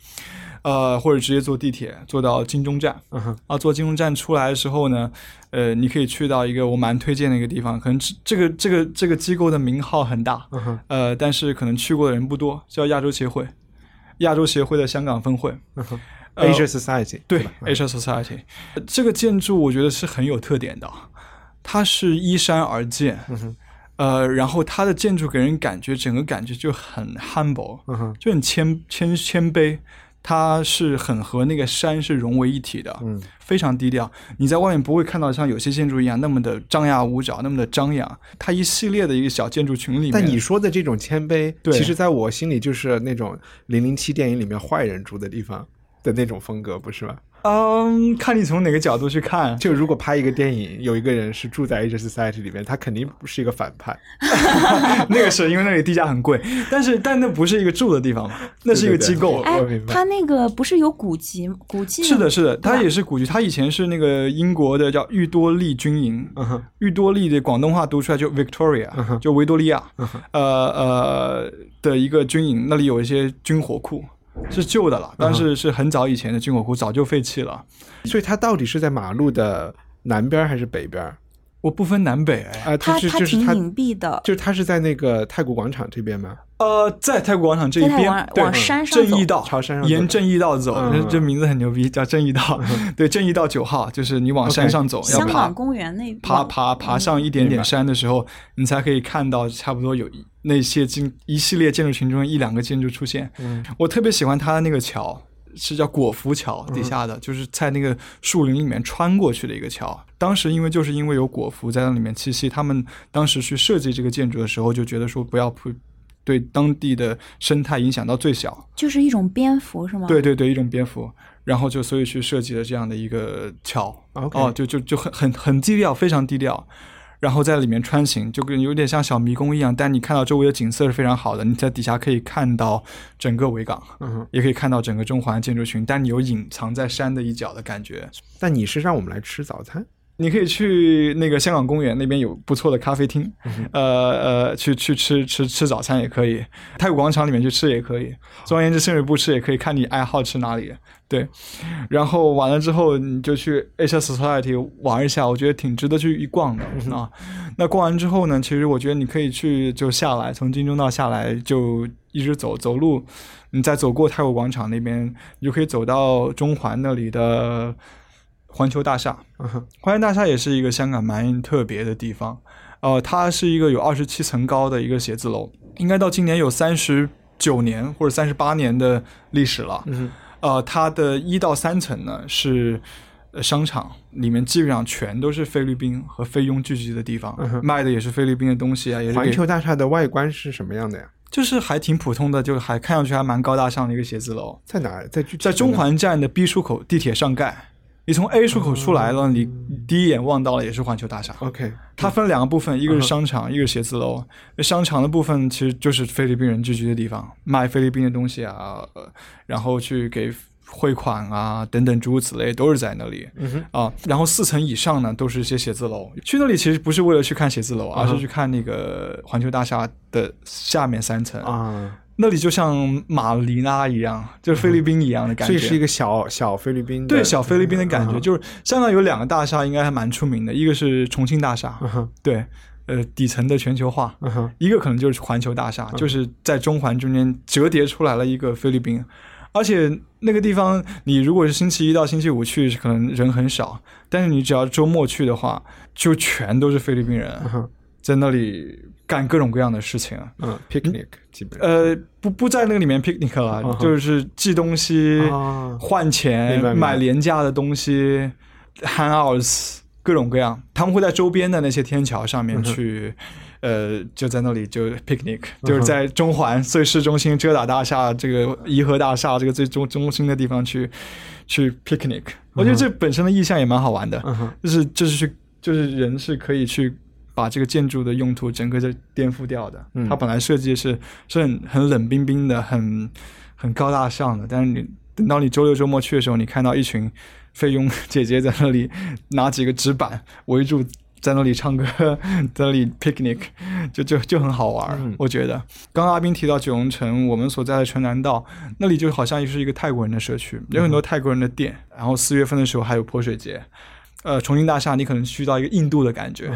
呃，或者直接坐地铁坐到金钟站，啊，坐金钟站出来的时候呢，呃，你可以去到一个我蛮推荐的一个地方，可能这这个这个这个机构的名号很大，呃，但是可能去过的人不多，叫亚洲协会，亚洲协会的香港分会，呃，Asia Society 对，Asia Society 呃这个建筑我觉得是很有特点的，它是依山而建，嗯呃，然后它的建筑给人感觉整个感觉就很 humble，、就很谦谦谦卑，它是很和那个山是融为一体的，嗯，非常低调。你在外面不会看到像有些建筑一样那么的张牙舞爪，那么的张扬。它一系列的一个小建筑群里面，但你说的这种谦卑，对其实在我心里就是那种零零七电影里面坏人住的地方的那种风格，不是吧？嗯，看你从哪个角度去看。就如果拍一个电影，有一个人是住在 Asia Society 里面，他肯定不是一个反派。那个是因为那里地价很贵，但是但那不是一个住的地方嘛，那是一个机构。哎我明，白它那个不是有古籍？古迹是的，是的，他也是古迹。他以前是那个英国的叫裕多利军营，嗯哼裕多利的广东话读出来就 Victoria，、就维多利亚，呃呃的一个军营，那里有一些军火库，是旧的了，但是是很早以前的军火库，早就废弃了。所以它到底是在马路的南边还是北边？我不分南北，哎，啊，它是它挺就是它，隐蔽的，就是它是在那个太古广场这边吗？呃，在太古广场这一边往，往山上走正义道，朝山上沿正义道走，嗯。这这名字很牛逼，叫正义道。对，正义道九号，就是你往山上走，要爬。香港公园那往爬爬爬上一点点山的时候，你才可以看到差不多有一那些建一系列建筑群中一两个建筑出现。嗯，我特别喜欢它的那个桥，是叫果福桥底下的，就是在那个树林里面穿过去的一个桥。当时因为就是因为有果福在那里面栖息，他们当时去设计这个建筑的时候就觉得说不要铺对当地的生态影响到最小。就是一种蝙蝠是吗？对对对，一种蝙蝠，然后就所以去设计了这样的一个桥。哦，就就就很很很低调，非常低调。然后在里面穿行，就跟有点像小迷宫一样，但你看到周围的景色是非常好的，你在底下可以看到整个维港，嗯，也可以看到整个中环建筑群，但你有隐藏在山的一角的感觉。但你是让我们来吃早餐？你可以去那个香港公园那边有不错的咖啡厅，嗯呃呃，去去吃吃吃早餐也可以，太古广场里面去吃也可以，总而言之，甚至不吃也可以，看你爱好吃哪里。对，然后完了之后你就去 Asia Society 玩一下，我觉得挺值得去一逛的啊。那逛完之后呢，其实我觉得你可以去就下来，从金钟道下来就一直走走路，你再走过太古广场那边，你就可以走到中环那里的环球大厦。环球大厦也是一个香港蛮特别的地方，呃，它是一个有二十七层高的一个写字楼，应该到今年有三十九年或者三十八年的历史了。嗯呃，它的一到三层呢是呃商场，里面基本上全都是菲律宾和菲佣聚集的地方，嗯卖的也是菲律宾的东西啊，也是环球大厦的外观是什么样的呀？就是还挺普通的，就还看上去还蛮高大上的一个写字楼。在哪儿？在在中环站的 B 出口地铁上盖，你从 A 出口出来了，你第一眼望到了也是环球大厦。OK，它分两个部分，一个是商场，一个是写字楼。商场的部分其实就是菲律宾人聚居的地方，卖菲律宾的东西啊，呃然后去给汇款啊等等诸如此类，都是在那里。嗯啊，然后四层以上呢都是一些写字楼。去那里其实不是为了去看写字楼，而是去看那个环球大厦的下面三层。啊，那里就像马尼拉一样，就是菲律宾一样的感觉。所以是一个小小菲律宾的，对小菲律宾的感觉，嗯。就是香港有两个大厦应该还蛮出名的，一个是重庆大厦，嗯对，呃，底层的全球化，一个可能就是环球大厦，就是在中环中间折叠出来了一个菲律宾，而且那个地方你如果是星期一到星期五去，可能人很少，但是你只要周末去的话，就全都是菲律宾人。哼在那里干各种各样的事情啊。嗯，picnic 基本呃，不不在那个里面 picnic 了，嗯就是寄东西、啊换钱买廉价的东西，hangouts 各种各样。他们会在周边的那些天桥上嗯面去，呃，就在那里就 picnic，、就是在中环最市中心遮打大厦、这个颐和大厦这个最中中心的地方去去 picnic。我觉得这本身的意象也蛮好玩的，嗯就是就是去就是人是可以去。把这个建筑的用途整个就颠覆掉的，嗯。它本来设计是是很很冷冰冰的，很很高大上的，但是你等到你周六周末去的时候，你看到一群菲佣 姐姐在那里拿几个纸板围住，在那里唱歌，在那里 picnic，就就就很好玩。嗯。我觉得，刚刚阿斌提到九龙城，我们所在的城南道那里就好像是一个泰国人的社区，有很多泰国人的店，然后四月份的时候还有泼水节。呃，重庆大厦你可能去到一个印度的感觉，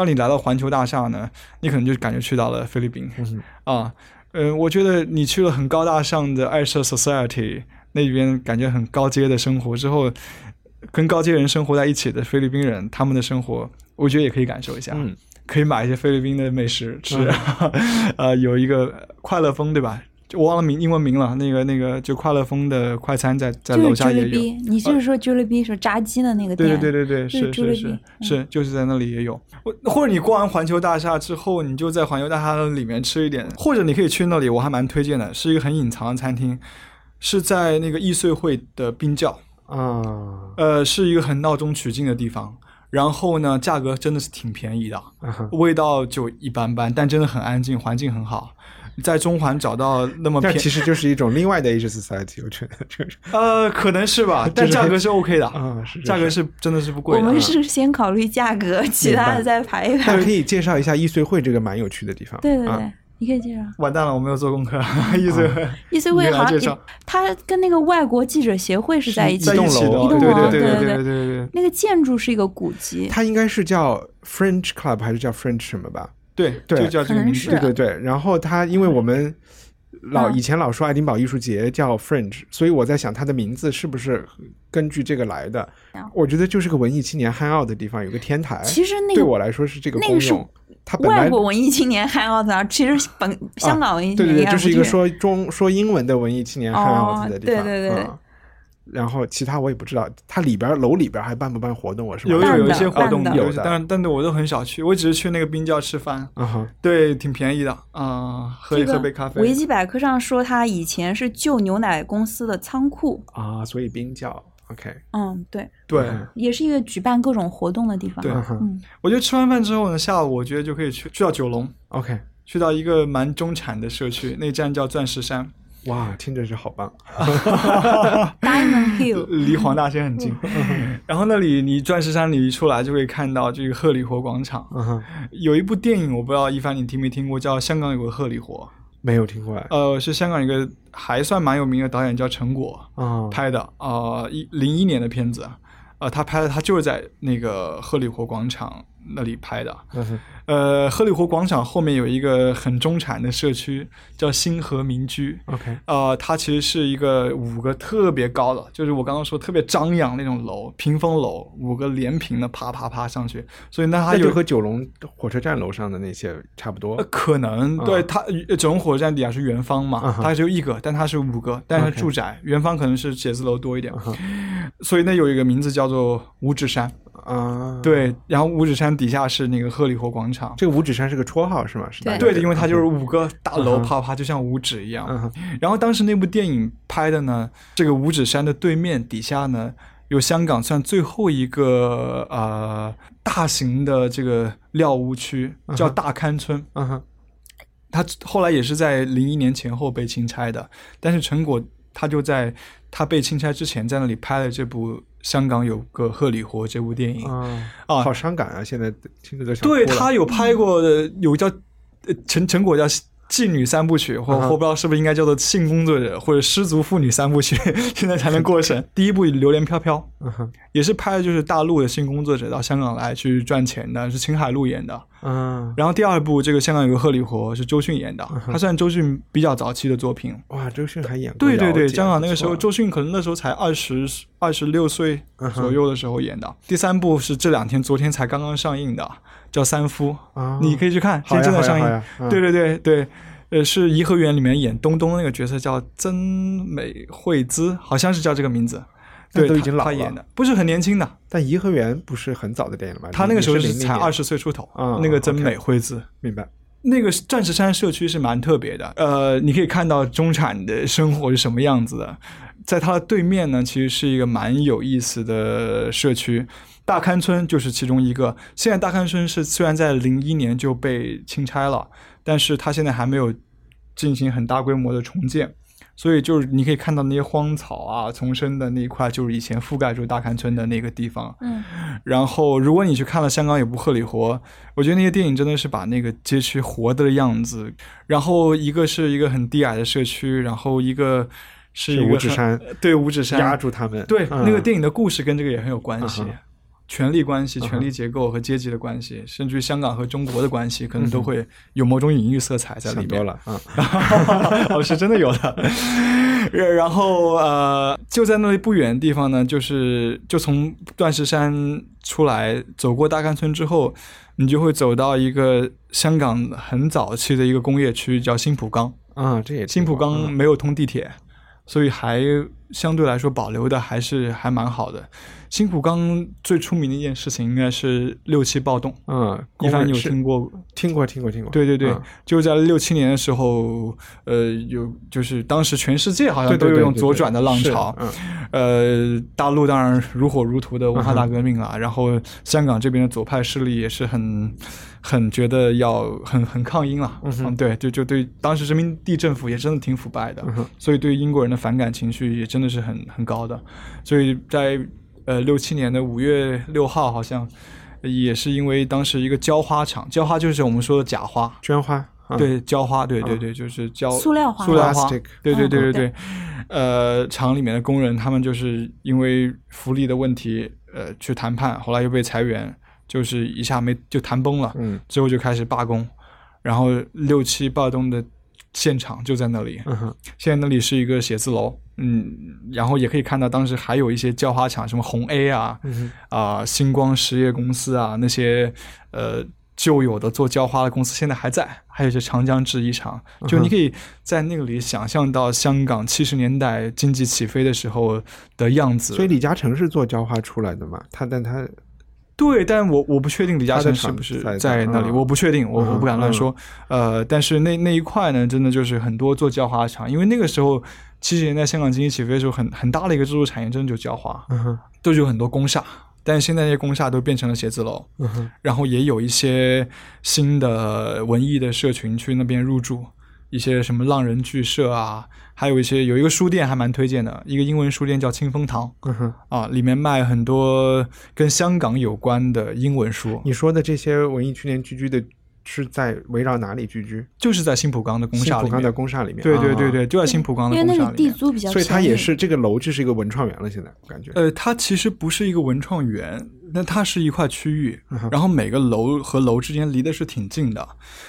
当你来到环球大厦呢，你可能就感觉去到了菲律宾、啊。呃，我觉得你去了很高大上的爱社 Society 那边，感觉很高阶的生活之后，跟高阶人生活在一起的菲律宾人，他们的生活，我觉得也可以感受一下。嗯可以买一些菲律宾的美食吃，呃，有一个快乐风，对吧？就我忘了名英文名了，那个那个就快乐风的快餐在在楼下也有。你就是说 Jollibee 是炸鸡的那个对店？对对对对，对是是是是就是在那里也有。我或者你逛完环球大厦之后，你就在环球大厦里面吃一点，或者你可以去那里，我还蛮推荐的，是一个很隐藏的餐厅，是在那个易碎会的冰窖，啊，呃，是一个很闹中取静的地方。然后呢，价格真的是挺便宜的，味道就一般般，但真的很安静，环境很好。在中环找到那么便宜，其实就是一种另外的 H society，我觉得就是 呃，可能是吧，但价格是 OK 的，啊，是价格是真的是不贵。我们是先考虑价格，其他的再排一排。可以介绍一下易碎会这个蛮有趣的地方，对对对。你可以介绍。完蛋了，我没有做功课。易碎易碎会好像它跟那个外国记者协会是在一起，一栋楼，一栋楼，对对对对对对。那个建筑是一个古迹，它应该是叫 French Club 还是叫 French 什么吧？对，对就叫这个名字。对对对，然后它因为我们老嗯以前老说爱丁堡艺术节叫 Fringe，所以我在想它的名字是不是根据这个来的嗯？我觉得就是个文艺青年 hang out 的地方，有个天台。其实那个对我来说是这个那个是功用。它本来外国文艺青年 hang out 的，其实本香港文艺青对对对，年应该不就是一个说中说英文的文艺青年 hang 哦 out 的地方。对对对嗯然后其他我也不知道，它里边楼里边还办不办活动？我是有有有一些活动有但是但是我都很少去，我只是去那个冰窖吃饭，啊哈对，挺便宜的啊，喝这个喝杯咖啡。维基百科上说，它以前是旧牛奶公司的仓库。啊，所以冰窖 OK 嗯，对，对，嗯也是一个举办各种活动的地方。对嗯，我觉得吃完饭之后呢，下午我觉得就可以去去到九龙，OK，去到一个蛮中产的社区，那站叫钻石山，哇，听着是好棒。Diamond Hill，离黄大仙很近。嗯然后那里你钻石山里一出来就可以看到这个鹤里活广场。有一部电影我不知道一凡你听没听过，叫《香港有个鹤里活没有听过哎》，。呃，是香港一个还算蛮有名的导演叫陈果啊，拍的，呃，一零一年的片子，呃，他拍的他就是在那个鹤里活广场那里拍的。嗯呃，鹤里活广场后面有一个很中产的社区，叫星河民居。OK，呃，它其实是一个五个特别高的，就是我刚刚说特别张扬那种楼，屏风楼，五个连屏的啪啪啪上去，所以那它就和九龙火车站楼上的那些差不多呃。可能对啊它呃九龙火车站底下是元芳嘛，它只有一个，但它是五个，但是住宅，元芳可能是写字楼多一点所以那有一个名字叫做五指山，啊，，对，然后五指山底下是那个鹤立活广场。这个五指山是个绰号是吗？是对的，因为它就是五个大楼啪啪，就像五指一样。嗯然后当时那部电影拍的呢，这个五指山的对面底下呢，有香港算最后一个呃大型的这个料屋区，叫大勘村。嗯哼，它后来也是在零一年前后被清拆的，但是陈果他就在他被清拆之前，在那里拍了这部《香港有个荷里活》这部电影。啊啊好伤感啊！现在听着都想对他有拍过的，有叫呃陈陈果叫妓女三部曲，或或不知道是不是应该叫做性工作者或者失足妇女三部曲，现在才能过审。第一部《流连飘飘》也是拍的就是大陆的性工作者到香港来去赚钱的，是秦海璐演的。嗯，然后第二部这个香港有个鹤里活是周迅演的，他算周迅比较早期的作品。哇，周迅还演过对对对，香港那个时候，周迅可能那时候才二十二十六岁左右的时候演的。第三部是这两天昨天才刚刚上映的，叫《三夫》，啊你可以去看，现在正在上映。对对对对，呃，是颐和园里面演东东那个角色叫曾美惠姿，好像是叫这个名字。对，他都已经老了他演的，不是很年轻的，但颐和园不是很早的电影了吗？他那个时候是才二十岁出头。啊那个曾美惠姿。明白？那个钻石山社区是蛮特别的，呃，你可以看到中产的生活是什么样子的。在它的对面呢，其实是一个蛮有意思的社区，大磡村就是其中一个。现在大磡村是虽然在零一年就被清拆了，但是它现在还没有进行很大规模的重建。所以就是你可以看到那些荒草啊、丛生的那一块，就是以前覆盖住大磡村的那个地方。嗯，然后，如果你去看了香港有部《鹤里活》，我觉得那些电影真的是把那个街区活的样子。然后，一个是一个很低矮的社区，然后一个是是五指山对五指山压住他们。对、嗯那个电影的故事跟这个也很有关系。权力关系、权力结构和阶级的关系，甚至于香港和中国的关系，可能都会有某种隐喻色彩在里面。想多了嗯，哦，是真的有的。然后呃，就在那里不远的地方呢，就是就从断石山出来，走过大干村之后，你就会走到一个香港很早期的一个工业区，叫新浦岗。啊，这也新浦挺好岗没有通地铁，所以还相对来说保留的还是还蛮好的。新浦岗最出名的一件事情应该是六七暴动，嗯，一凡你有听过？听过听过听过，对对对，嗯就在六七年的时候，呃，有就是当时全世界好像都有一种左转的浪是潮，嗯呃，大陆当然如火如荼的文化大革命啊，然后香港这边的左派势力也是很很觉得要很很抗英了，嗯对，就就对当时殖民地政府也真的挺腐败的，所以对英国人的反感情绪也真的是很很高的，所以在呃六七年的五月六号好像。也是因为当时一个浇花厂，浇花就是我们说的假花，绢花，啊，对，浇花，对对对，就是浇塑料花。塑料花。对对对对对，呃，厂里面的工人他们就是因为福利的问题，呃，去谈判，后来又被裁员，就是一下没就谈崩了，嗯之后就开始罢工，然后六七暴动的现场就在那里，现在那里是一个写字楼，嗯，然后也可以看到当时还有一些浇花厂，什么红 A 啊，嗯啊、星光实业公司啊，那些呃旧有的做浇花的公司现在还在，还有一些长江制衣厂，就你可以在那个里想象到香港七十年代经济起飞的时候的样子。所以李嘉诚是做浇花出来的嘛？他但他对，但我我不确定李嘉诚是不是在在那里，嗯我不确定，我我不敢乱嗯说。呃，但是那那一块呢，真的就是很多做浇花厂，因为那个时候七十年代香港经济起飞的时候，很很大的一个支柱产业真的就浇花，都有很多工厦。但是现在那些工厦都变成了写字楼，嗯哼然后也有一些新的文艺的社群去那边入驻，一些什么浪人剧社啊，还有一些有一个书店还蛮推荐的，一个英文书店叫清风堂嗯，啊，里面卖很多跟香港有关的英文书，你说的这些文艺青年聚居的，是在围绕哪里聚居？就是在新浦岗的工厦里新浦岗的面。工厦里面。对对对啊对，就在新浦岗的因为那个地工厦里面。租比较，所以它也是这个楼就是一个文创园了，现在感觉。呃，它其实不是一个文创园，那它是一块区域，嗯然后每个楼和楼之间离的是挺近的。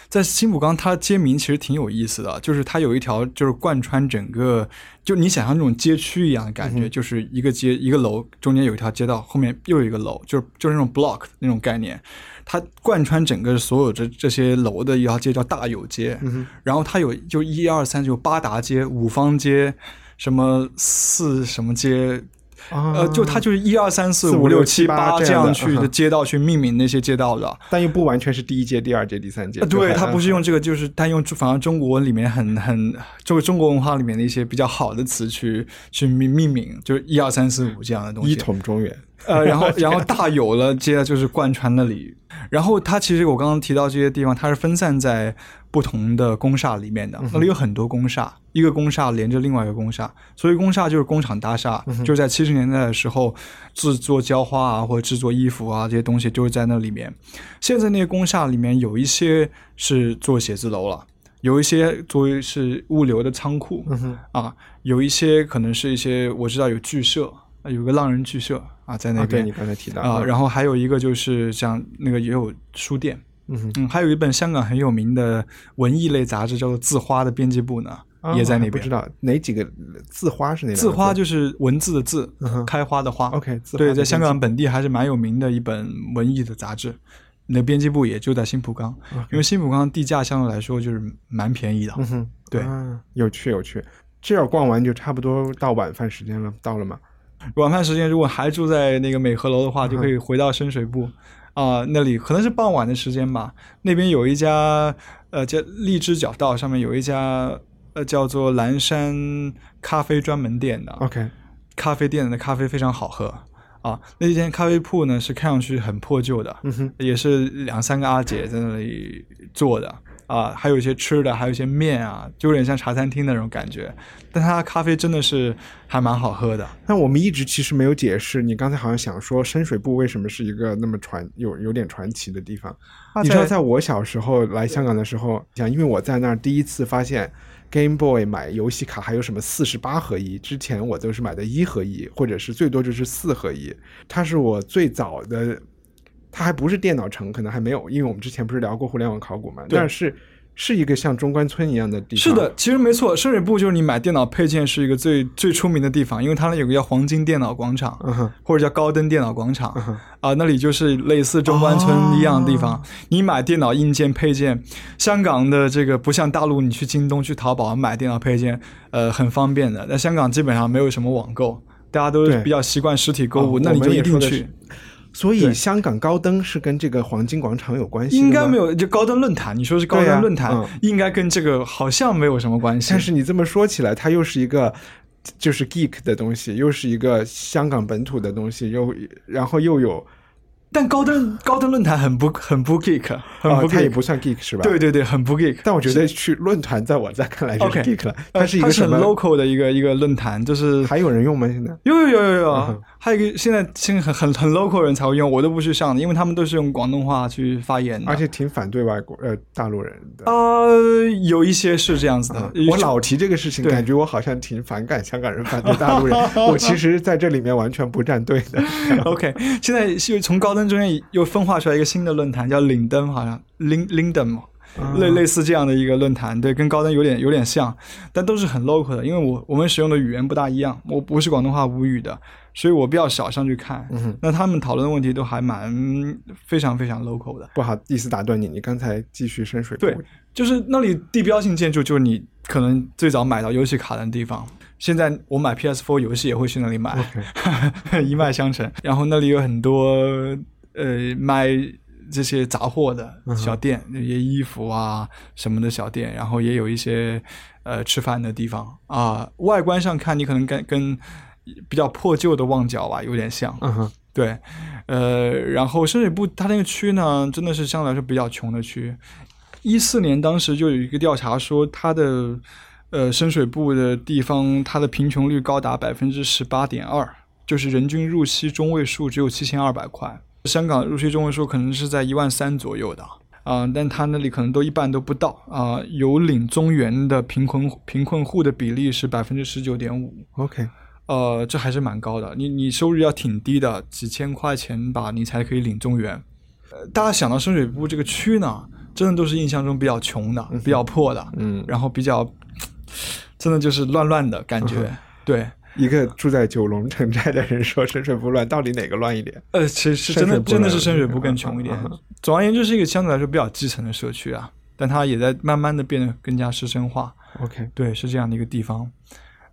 在新浦江，它街名其实挺有意思的，就是它有一条就是贯穿整个，就你想象那种街区一样的感觉，就是一个街一个楼中间有一条街道，后面又有一个楼，就是就是那种 block 那种概念。它贯穿整个所有这这些楼的一条街叫大有街，然后它有就一二三就八达街、五方街，什么四什么街，啊呃，就它就是一二三四四五五六六七八这这样去的街道去命名那些街道的。但又不完全是第一届、第二届、第三届。呃对，它不是用这个，就是它用反而中国里面很很这个中国文化里面的一些比较好的词去去命命名，就是一二三四五这样的东西。一统中原。呃，然后然后大有了，接着就是贯穿那里。然后它其实我刚刚提到这些地方，它是分散在不同的工厦里面的，那里有很多工厦，一个工厦连着另外一个工厦，所以工厦就是工厂大厦，就是在七十年代的时候制作胶花啊或者制作衣服啊这些东西就是在那里面。现在那些工厦里面有一些是做写字楼了。有一些作为是物流的仓库、啊，有一些可能是一些我知道有剧社，啊有个浪人剧社啊在那啊，对边你刚才提到啊，然后后还有一个就是像那个也有书店，嗯嗯，还有一本香港很有名的文艺类杂志叫做《字花》的编辑部呢，也在那边。不知道哪几个字花是哪字花就是文字的字，嗯开花的花。OK，字花对，在香港本地还是蛮有名的一本文艺的杂志。那编辑部也就在新浦江，因为新浦江地价相对来说就是蛮便宜的。嗯哼，对啊，有趣有趣。这样逛完就差不多到晚饭时间了，到了吗？晚饭时间如果还住在那个美和楼的话，就可以回到深水埗啊、那里可能是傍晚的时间吧。那边有一家呃叫荔枝角道上面有一家呃叫做蓝山咖啡专门店的 OK，咖啡店的咖啡非常好喝啊。那间咖啡铺呢是看上去很破旧的，嗯，也是两三个阿姐在那里做的啊，还有一些吃的，还有一些面啊，就有点像茶餐厅那种感觉。但它的咖啡真的是还蛮好喝的。那我们一直其实没有解释，你刚才好像想说深水埗为什么是一个那么传有有点传奇的地方。啊你知道，在在我小时候来香港的时候，想因为我在那儿第一次发现 Game Boy 买游戏卡还有什么四十八合一，之前我都是买的一合一，或者是最多就是四合一。它是我最早的，它还不是电脑城，可能还没有，因为我们之前不是聊过互联网考古嘛，对但是是一个像中关村一样的地方。是的，，其实没错，深水埗就是你买电脑配件是一个最最出名的地方，因为它那有个叫黄金电脑广场，嗯，或者叫高登电脑广场，啊，那里就是类似中关村一样的地方。哦你买电脑硬件配件，香港的这个不像大陆，你去京东、去淘宝买电脑配件，呃，很方便的。在香港基本上没有什么网购，大家都比较习惯实体购物，哦那你就一定去。所以香港高登是跟这个黄金广场有关系应该没有，就高登论坛，你说是高登论坛，嗯。应该跟这个好像没有什么关系。但是你这么说起来，它又是一个就是 geek 的东西，又是一个香港本土的东西，又然后又有但高登高登论坛很不很不 geek，很啊，不 geek，、它也不算 geek 是吧？对。对对，很不 geek。但我觉得去论坛，在我在看来就是 geek 了。呃它是一个什很么？local 的一个一个论坛，就是还有人用吗？现在？有有有有有，嗯还有一个现在现在很很很 local 人才会用，我都不去上的，因为他们都是用广东话去发言的，而且挺反对外国呃大陆人的。呃有一些是这样子的。嗯我老提这个事情，感觉我好像挺反感香港人反对大陆人。我其实在这里面完全不站队的。OK，现在是从高登中间又分化出来一个新的论坛，叫领登，好像林林登嘛，类类似这样的一个论坛，对，跟高登有点有点像，但都是很 local 的，因为我我们使用的语言不大一样，我不是广东话母语的，所以我比较少上去看。那他们讨论的问题都还蛮非常非常 local 的。不好意思打断你，你刚才继续深水。对，就是那里地标性建筑，就是你可能最早买到游戏卡的地方。现在我买 PS4 游戏也会去那里买 一脉相承。然后那里有很多呃卖这些杂货的小店，那些衣服啊什么的小店，然后也有一些呃吃饭的地方啊。外观上看，你可能跟跟比较破旧的旺角吧有点像，嗯哼，对，呃，然后深水埗它那个区呢，真的是相对来说比较穷的区。一四年当时就有一个调查说，它的呃深水埗的地方，它的贫穷率高达百分之十八点二，就是人均入息中位数只有七千二百块。香港入学中文数可能是在一万三左右的啊、但他那里可能都一半都不到啊、有领中原的贫困贫困户的比例是百分之十九点五。，OK，呃，这还是蛮高的。你你收入要挺低的，几千块钱吧，你才可以领中原。呃，大家想到深水埗这个区呢，真的都是印象中比较穷的、比较破的，嗯，然后比较，真的就是乱乱的感觉。对，一个住在九龙城寨的人说深水埗乱，到底哪个乱一点？呃，其实是真的真的是深水埗更穷一点。总而言之，是一个相对来说比较基层的社区啊，但它也在慢慢的变得更加师生化。OK，对，是这样的一个地方。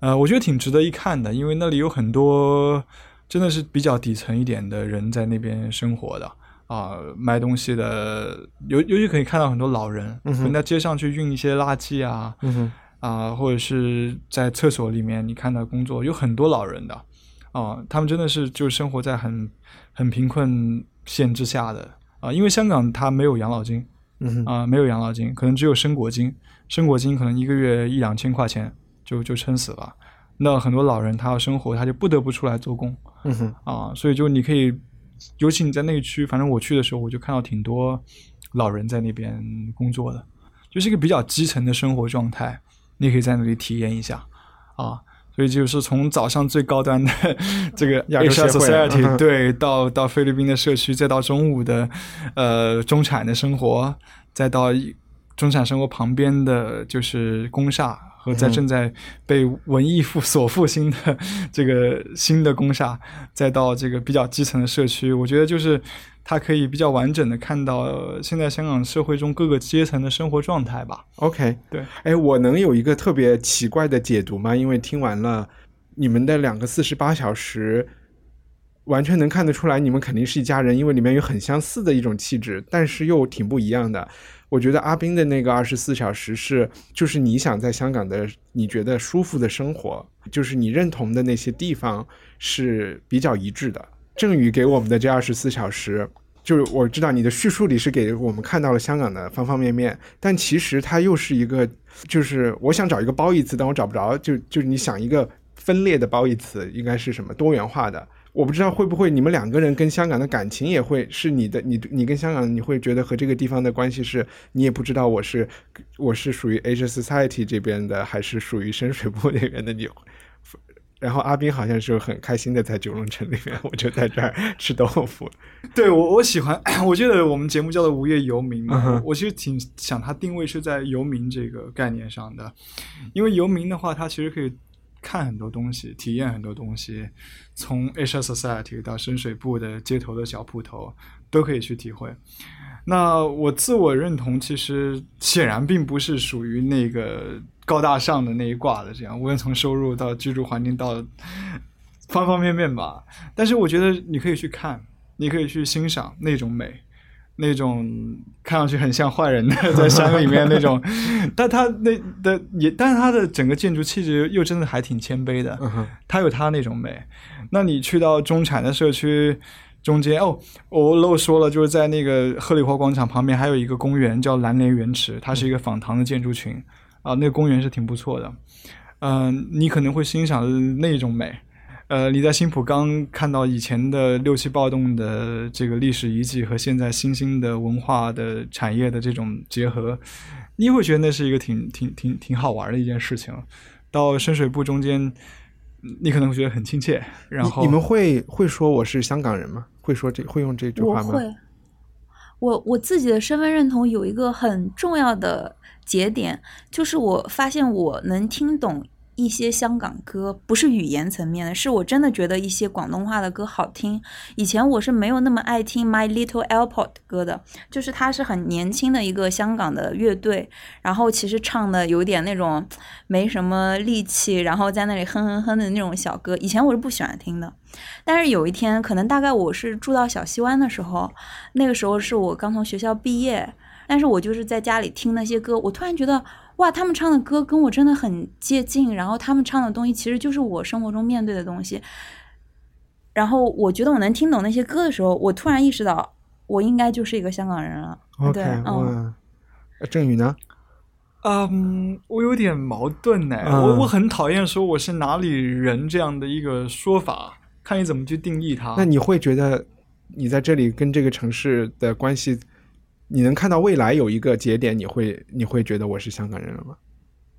呃，我觉得挺值得一看的，因为那里有很多真的是比较底层一点的人在那边生活的啊、卖东西的，尤尤其可以看到很多老人，嗯哼在街上去运一些垃圾啊，嗯哼，啊、或者是在厕所里面，你看到工作有很多老人的，啊、他们真的是就生活在很很贫困线之下的啊、因为香港它没有养老金嗯哼，啊、没有养老金，可能只有生果金，生果金可能一个月一两千块钱就就撑死了。那很多老人他要生活，他就不得不出来做工嗯哼，啊，所以就你可以，尤其你在那个区，反正我去的时候，我就看到挺多老人在那边工作的，就是一个比较基层的生活状态，你可以在那里体验一下。啊。所以就是从早上最高端的 这个亚洲 Society，、对，到到菲律宾的社区，再到中午的呃中产的生活，再到中产生活旁边的就是工厦和在嗯正在被文艺复所复兴的这个新的工厦，再到这个比较基层的社区，我觉得就是它可以比较完整的看到呃现在香港社会中各个阶层的生活状态吧。OK，对，哎，我能有一个特别奇怪的解读吗？因为听完了你们的两个四十八小时，完全能看得出来，你们肯定是一家人，因为里面有很相似的一种气质，但是又挺不一样的。我觉得阿斌的那个二十四小时是，就是你想在香港的，你觉得舒服的生活，就是你认同的那些地方是比较一致的。郑宇给我们的这二十四小时，就是我知道你的叙述里是给我们看到了香港的方方面面，但其实它又是一个，就是我想找一个褒义词，但我找不着，就就是你想一个分裂的褒义词应该是什么多元化的。我不知道会不会你们两个人跟香港的感情也会是你的，你你跟香港你会觉得和这个地方的关系是，你也不知道我是我是属于 Asia Society 这边的，还是属于深水埗那边的你。然后阿斌好像是很开心的在九龙城里面，我就在这儿 吃豆腐。对我我喜欢，我记得我们节目叫做无业游民嘛，嗯我我其实挺想它定位是在游民这个概念上的，因为游民的话，它其实可以看很多东西，体验很多东西，从 Asia Society 到深水埗的街头的小铺头，都可以去体会。那我自我认同其实显然并不是属于那个高大上的那一挂的，这样无论从收入到居住环境到方方面面吧。但是我觉得你可以去看，你可以去欣赏那种美，那种看上去很像坏人的在山里面那种，但他那的也，但是他的整个建筑气质又真的还挺谦卑的，嗯哼，它有他那种美。那你去到中产的社区中间，哦，我漏说了，就是在那个鹤里活广场旁边还有一个公园叫蓝莲园池，它是一个仿唐的建筑群啊，那个公园是挺不错的。嗯、你可能会欣赏那种美。呃，你在新浦刚看到以前的六七暴动的这个历史遗迹和现在新兴的文化的产业的这种结合，你会觉得那是一个挺挺挺挺好玩的一件事情。到深水埗中间，你可能会觉得很亲切。然后你你们会会说我是香港人吗？会说这会用这句话吗？我会，我我自己的身份认同有一个很重要的节点，就是我发现我能听懂一些香港歌，不是语言层面的，是我真的觉得一些广东话的歌好听。以前我是没有那么爱听 My Little Airport 歌的，就是它是很年轻的一个香港的乐队，然后其实唱的有点那种没什么力气，然后在那里哼哼哼的那种小歌，以前我是不喜欢听的。但是有一天，可能大概我是住到小西湾的时候，那个时候是我刚从学校毕业，但是我就是在家里听那些歌，我突然觉得，哇，他们唱的歌跟我真的很接近，然后他们唱的东西其实就是我生活中面对的东西。然后我觉得我能听懂那些歌的时候，我突然意识到，我应该就是一个香港人了。OK，对，嗯，郑宇呢？嗯，我有点矛盾呢。嗯我我很讨厌说我是哪里人这样的一个说法，看你怎么去定义它。那你会觉得你在这里跟这个城市的关系，你能看到未来有一个节点，你会你会觉得我是香港人了吗？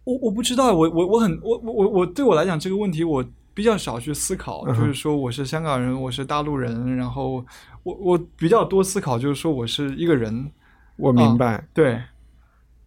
我我不知道，我我我很我我我我对我来讲这个问题我比较少去思考，嗯就是说我是香港人，我是大陆人，然后我我比较多思考就是说我是一个人，我明白。对，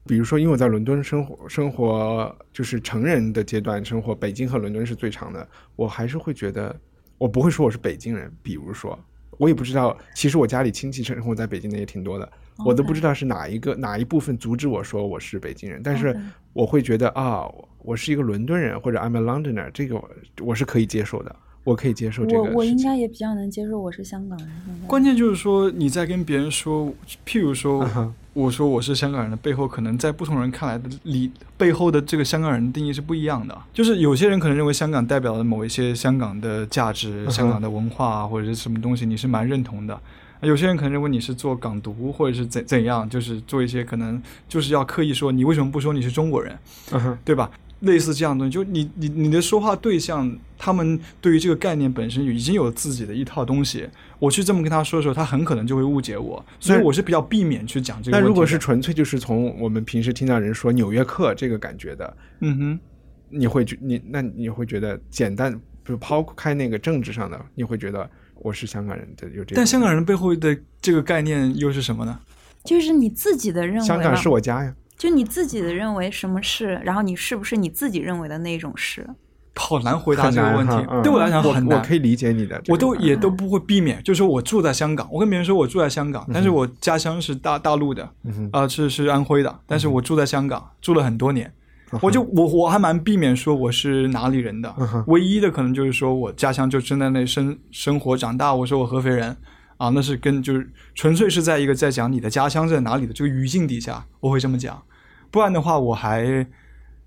比如说，因为我在伦敦生活，生活就是成人的阶段生活，北京和伦敦是最长的，我还是会觉得，我不会说我是北京人。比如说，我也不知道，其实我家里亲戚生活在北京的也挺多的，我都不知道是哪一个哪一部分阻止我说我是北京人，但是我会觉得啊，我是一个伦敦人或者 I'm a Londoner，这个我我是可以接受的，我可以接受这个我我应该也比较能接受我是香港人。关键就是说你在跟别人说，譬如说我说我是香港人的背后，可能在不同人看来的里背后的这个香港人的定义是不一样的。就是有些人可能认为香港代表了某一些香港的价值、哼香港的文化啊或者是什么东西，你是蛮认同的。有些人可能认为你是做港独，或者是怎怎样，就是做一些可能就是要刻意说你为什么不说你是中国人，嗯哼对吧？类似这样的东西，就你你你的说话对象，他们对于这个概念本身已经有自己的一套东西。我去这么跟他说的时候，他很可能就会误解我，所以我是比较避免去讲这个问题的。那如果是纯粹就是从我们平时听到人说《纽约客》这个感觉的，嗯哼，你会觉你那你会觉得简单，就抛开那个政治上的，你会觉得我是香港人的有这个。但香港人背后的这个概念又是什么呢？就是你自己的认为香港是我家呀，就你自己的认为什么是，然后你是不是你自己认为的那种是？好难回答这个问题。嗯对我来讲我很难。我可以理解你的这个，我都也都不会避免，就是说我住在香港，我跟别人说我住在香港，但是我家乡是大大陆的，啊、是是安徽的，但是我住在香港，住了很多年，我就我我还蛮避免说我是哪里人的唯一的可能就是说我家乡就真在那生生活长大，我说我合肥人啊，那是跟就是纯粹是在一个在讲你的家乡在哪里的这个语境底下，我会这么讲，不然的话我还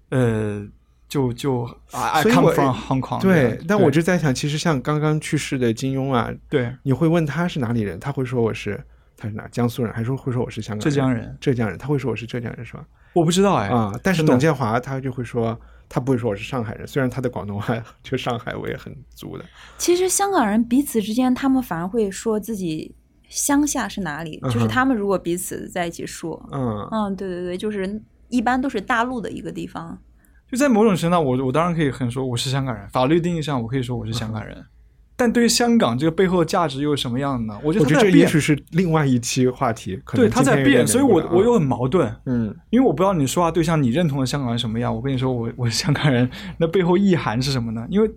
呃就就 I come 我 from Hong Kong，对，但我就在想，其实像刚刚去世的金庸啊，对你会问他是哪里人，他会说我是他是哪江苏人，还说会说我是香港浙江人，浙江人，他会说我是浙江人是吧？我不知道哎啊，但是董建华他就会说，他不会说我是上海人，虽然他的广东话 就上海味很足的。其实香港人彼此之间，他们反而会说自己乡下是哪里，就是他们如果彼此在一起说，嗯，嗯，对对对，就是一般都是大陆的一个地方。就在某种程度上，我我当然可以很说我是香港人，法律定义上我可以说我是香港人，但对于香港这个背后的价值又是什么样的呢？我觉得这也得它在变，许是另外一期话题，可对能今天有点它在变，所以我我又很矛盾，嗯因为我不知道你说话对象你认同的香港人什么样，我跟你说我我是香港人，那背后意涵是什么呢？因为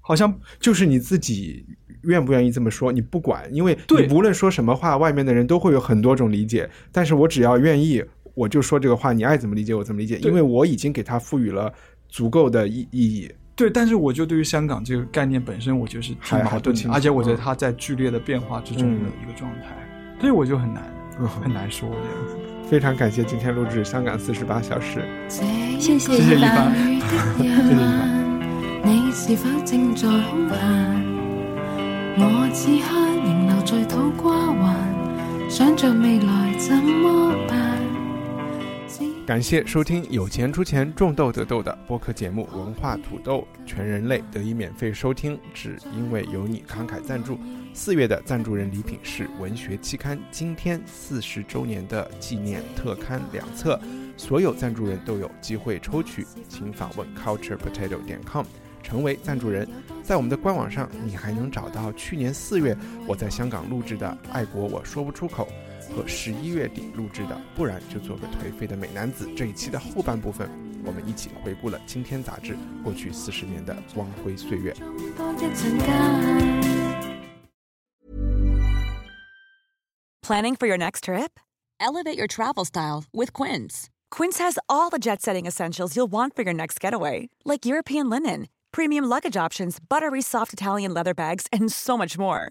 好像就是你自己愿不愿意这么说，你不管，因为你无论说什么话，外面的人都会有很多种理解。但是我只要愿意，我就说这个话，你爱怎么理解我怎么理解，因为我已经给它赋予了足够的意意义。对，但是我就对于香港这个概念本身，我就是挺矛盾的，而且我觉得嗯它在剧烈的变化之中的嗯一个状态，所以我就很难嗯很难说这样。非常感谢今天录制《香港四十八小时》。谢谢谢谢一帆帆。谢谢一帆。你是否正在空閒？我此刻仍留在土瓜灣，想着未來怎麼辦？感谢收听有钱出钱种豆得豆的播客节目《文化土豆》，全人类得以免费收听，只因为有你慷慨赞助。四月的赞助人礼品是文学期刊《今天》四十周年的纪念特刊两册，所有赞助人都有机会抽取，请访问 culturepotato 点 com 成为赞助人。在我们的官网上，你还能找到去年四月我在香港录制的《爱国我说不出口》。和十一月底录制的《不然就做个颓废的美男子》这一期的后半部分，我们一起回顾了《今天》杂志过去四十年的光辉岁月。Planning for your next trip? Elevate your travel style with Quince. Quince has all the jet setting essentials you'll want for your next getaway, like European linen, premium luggage options, buttery soft Italian leather bags, and so much more.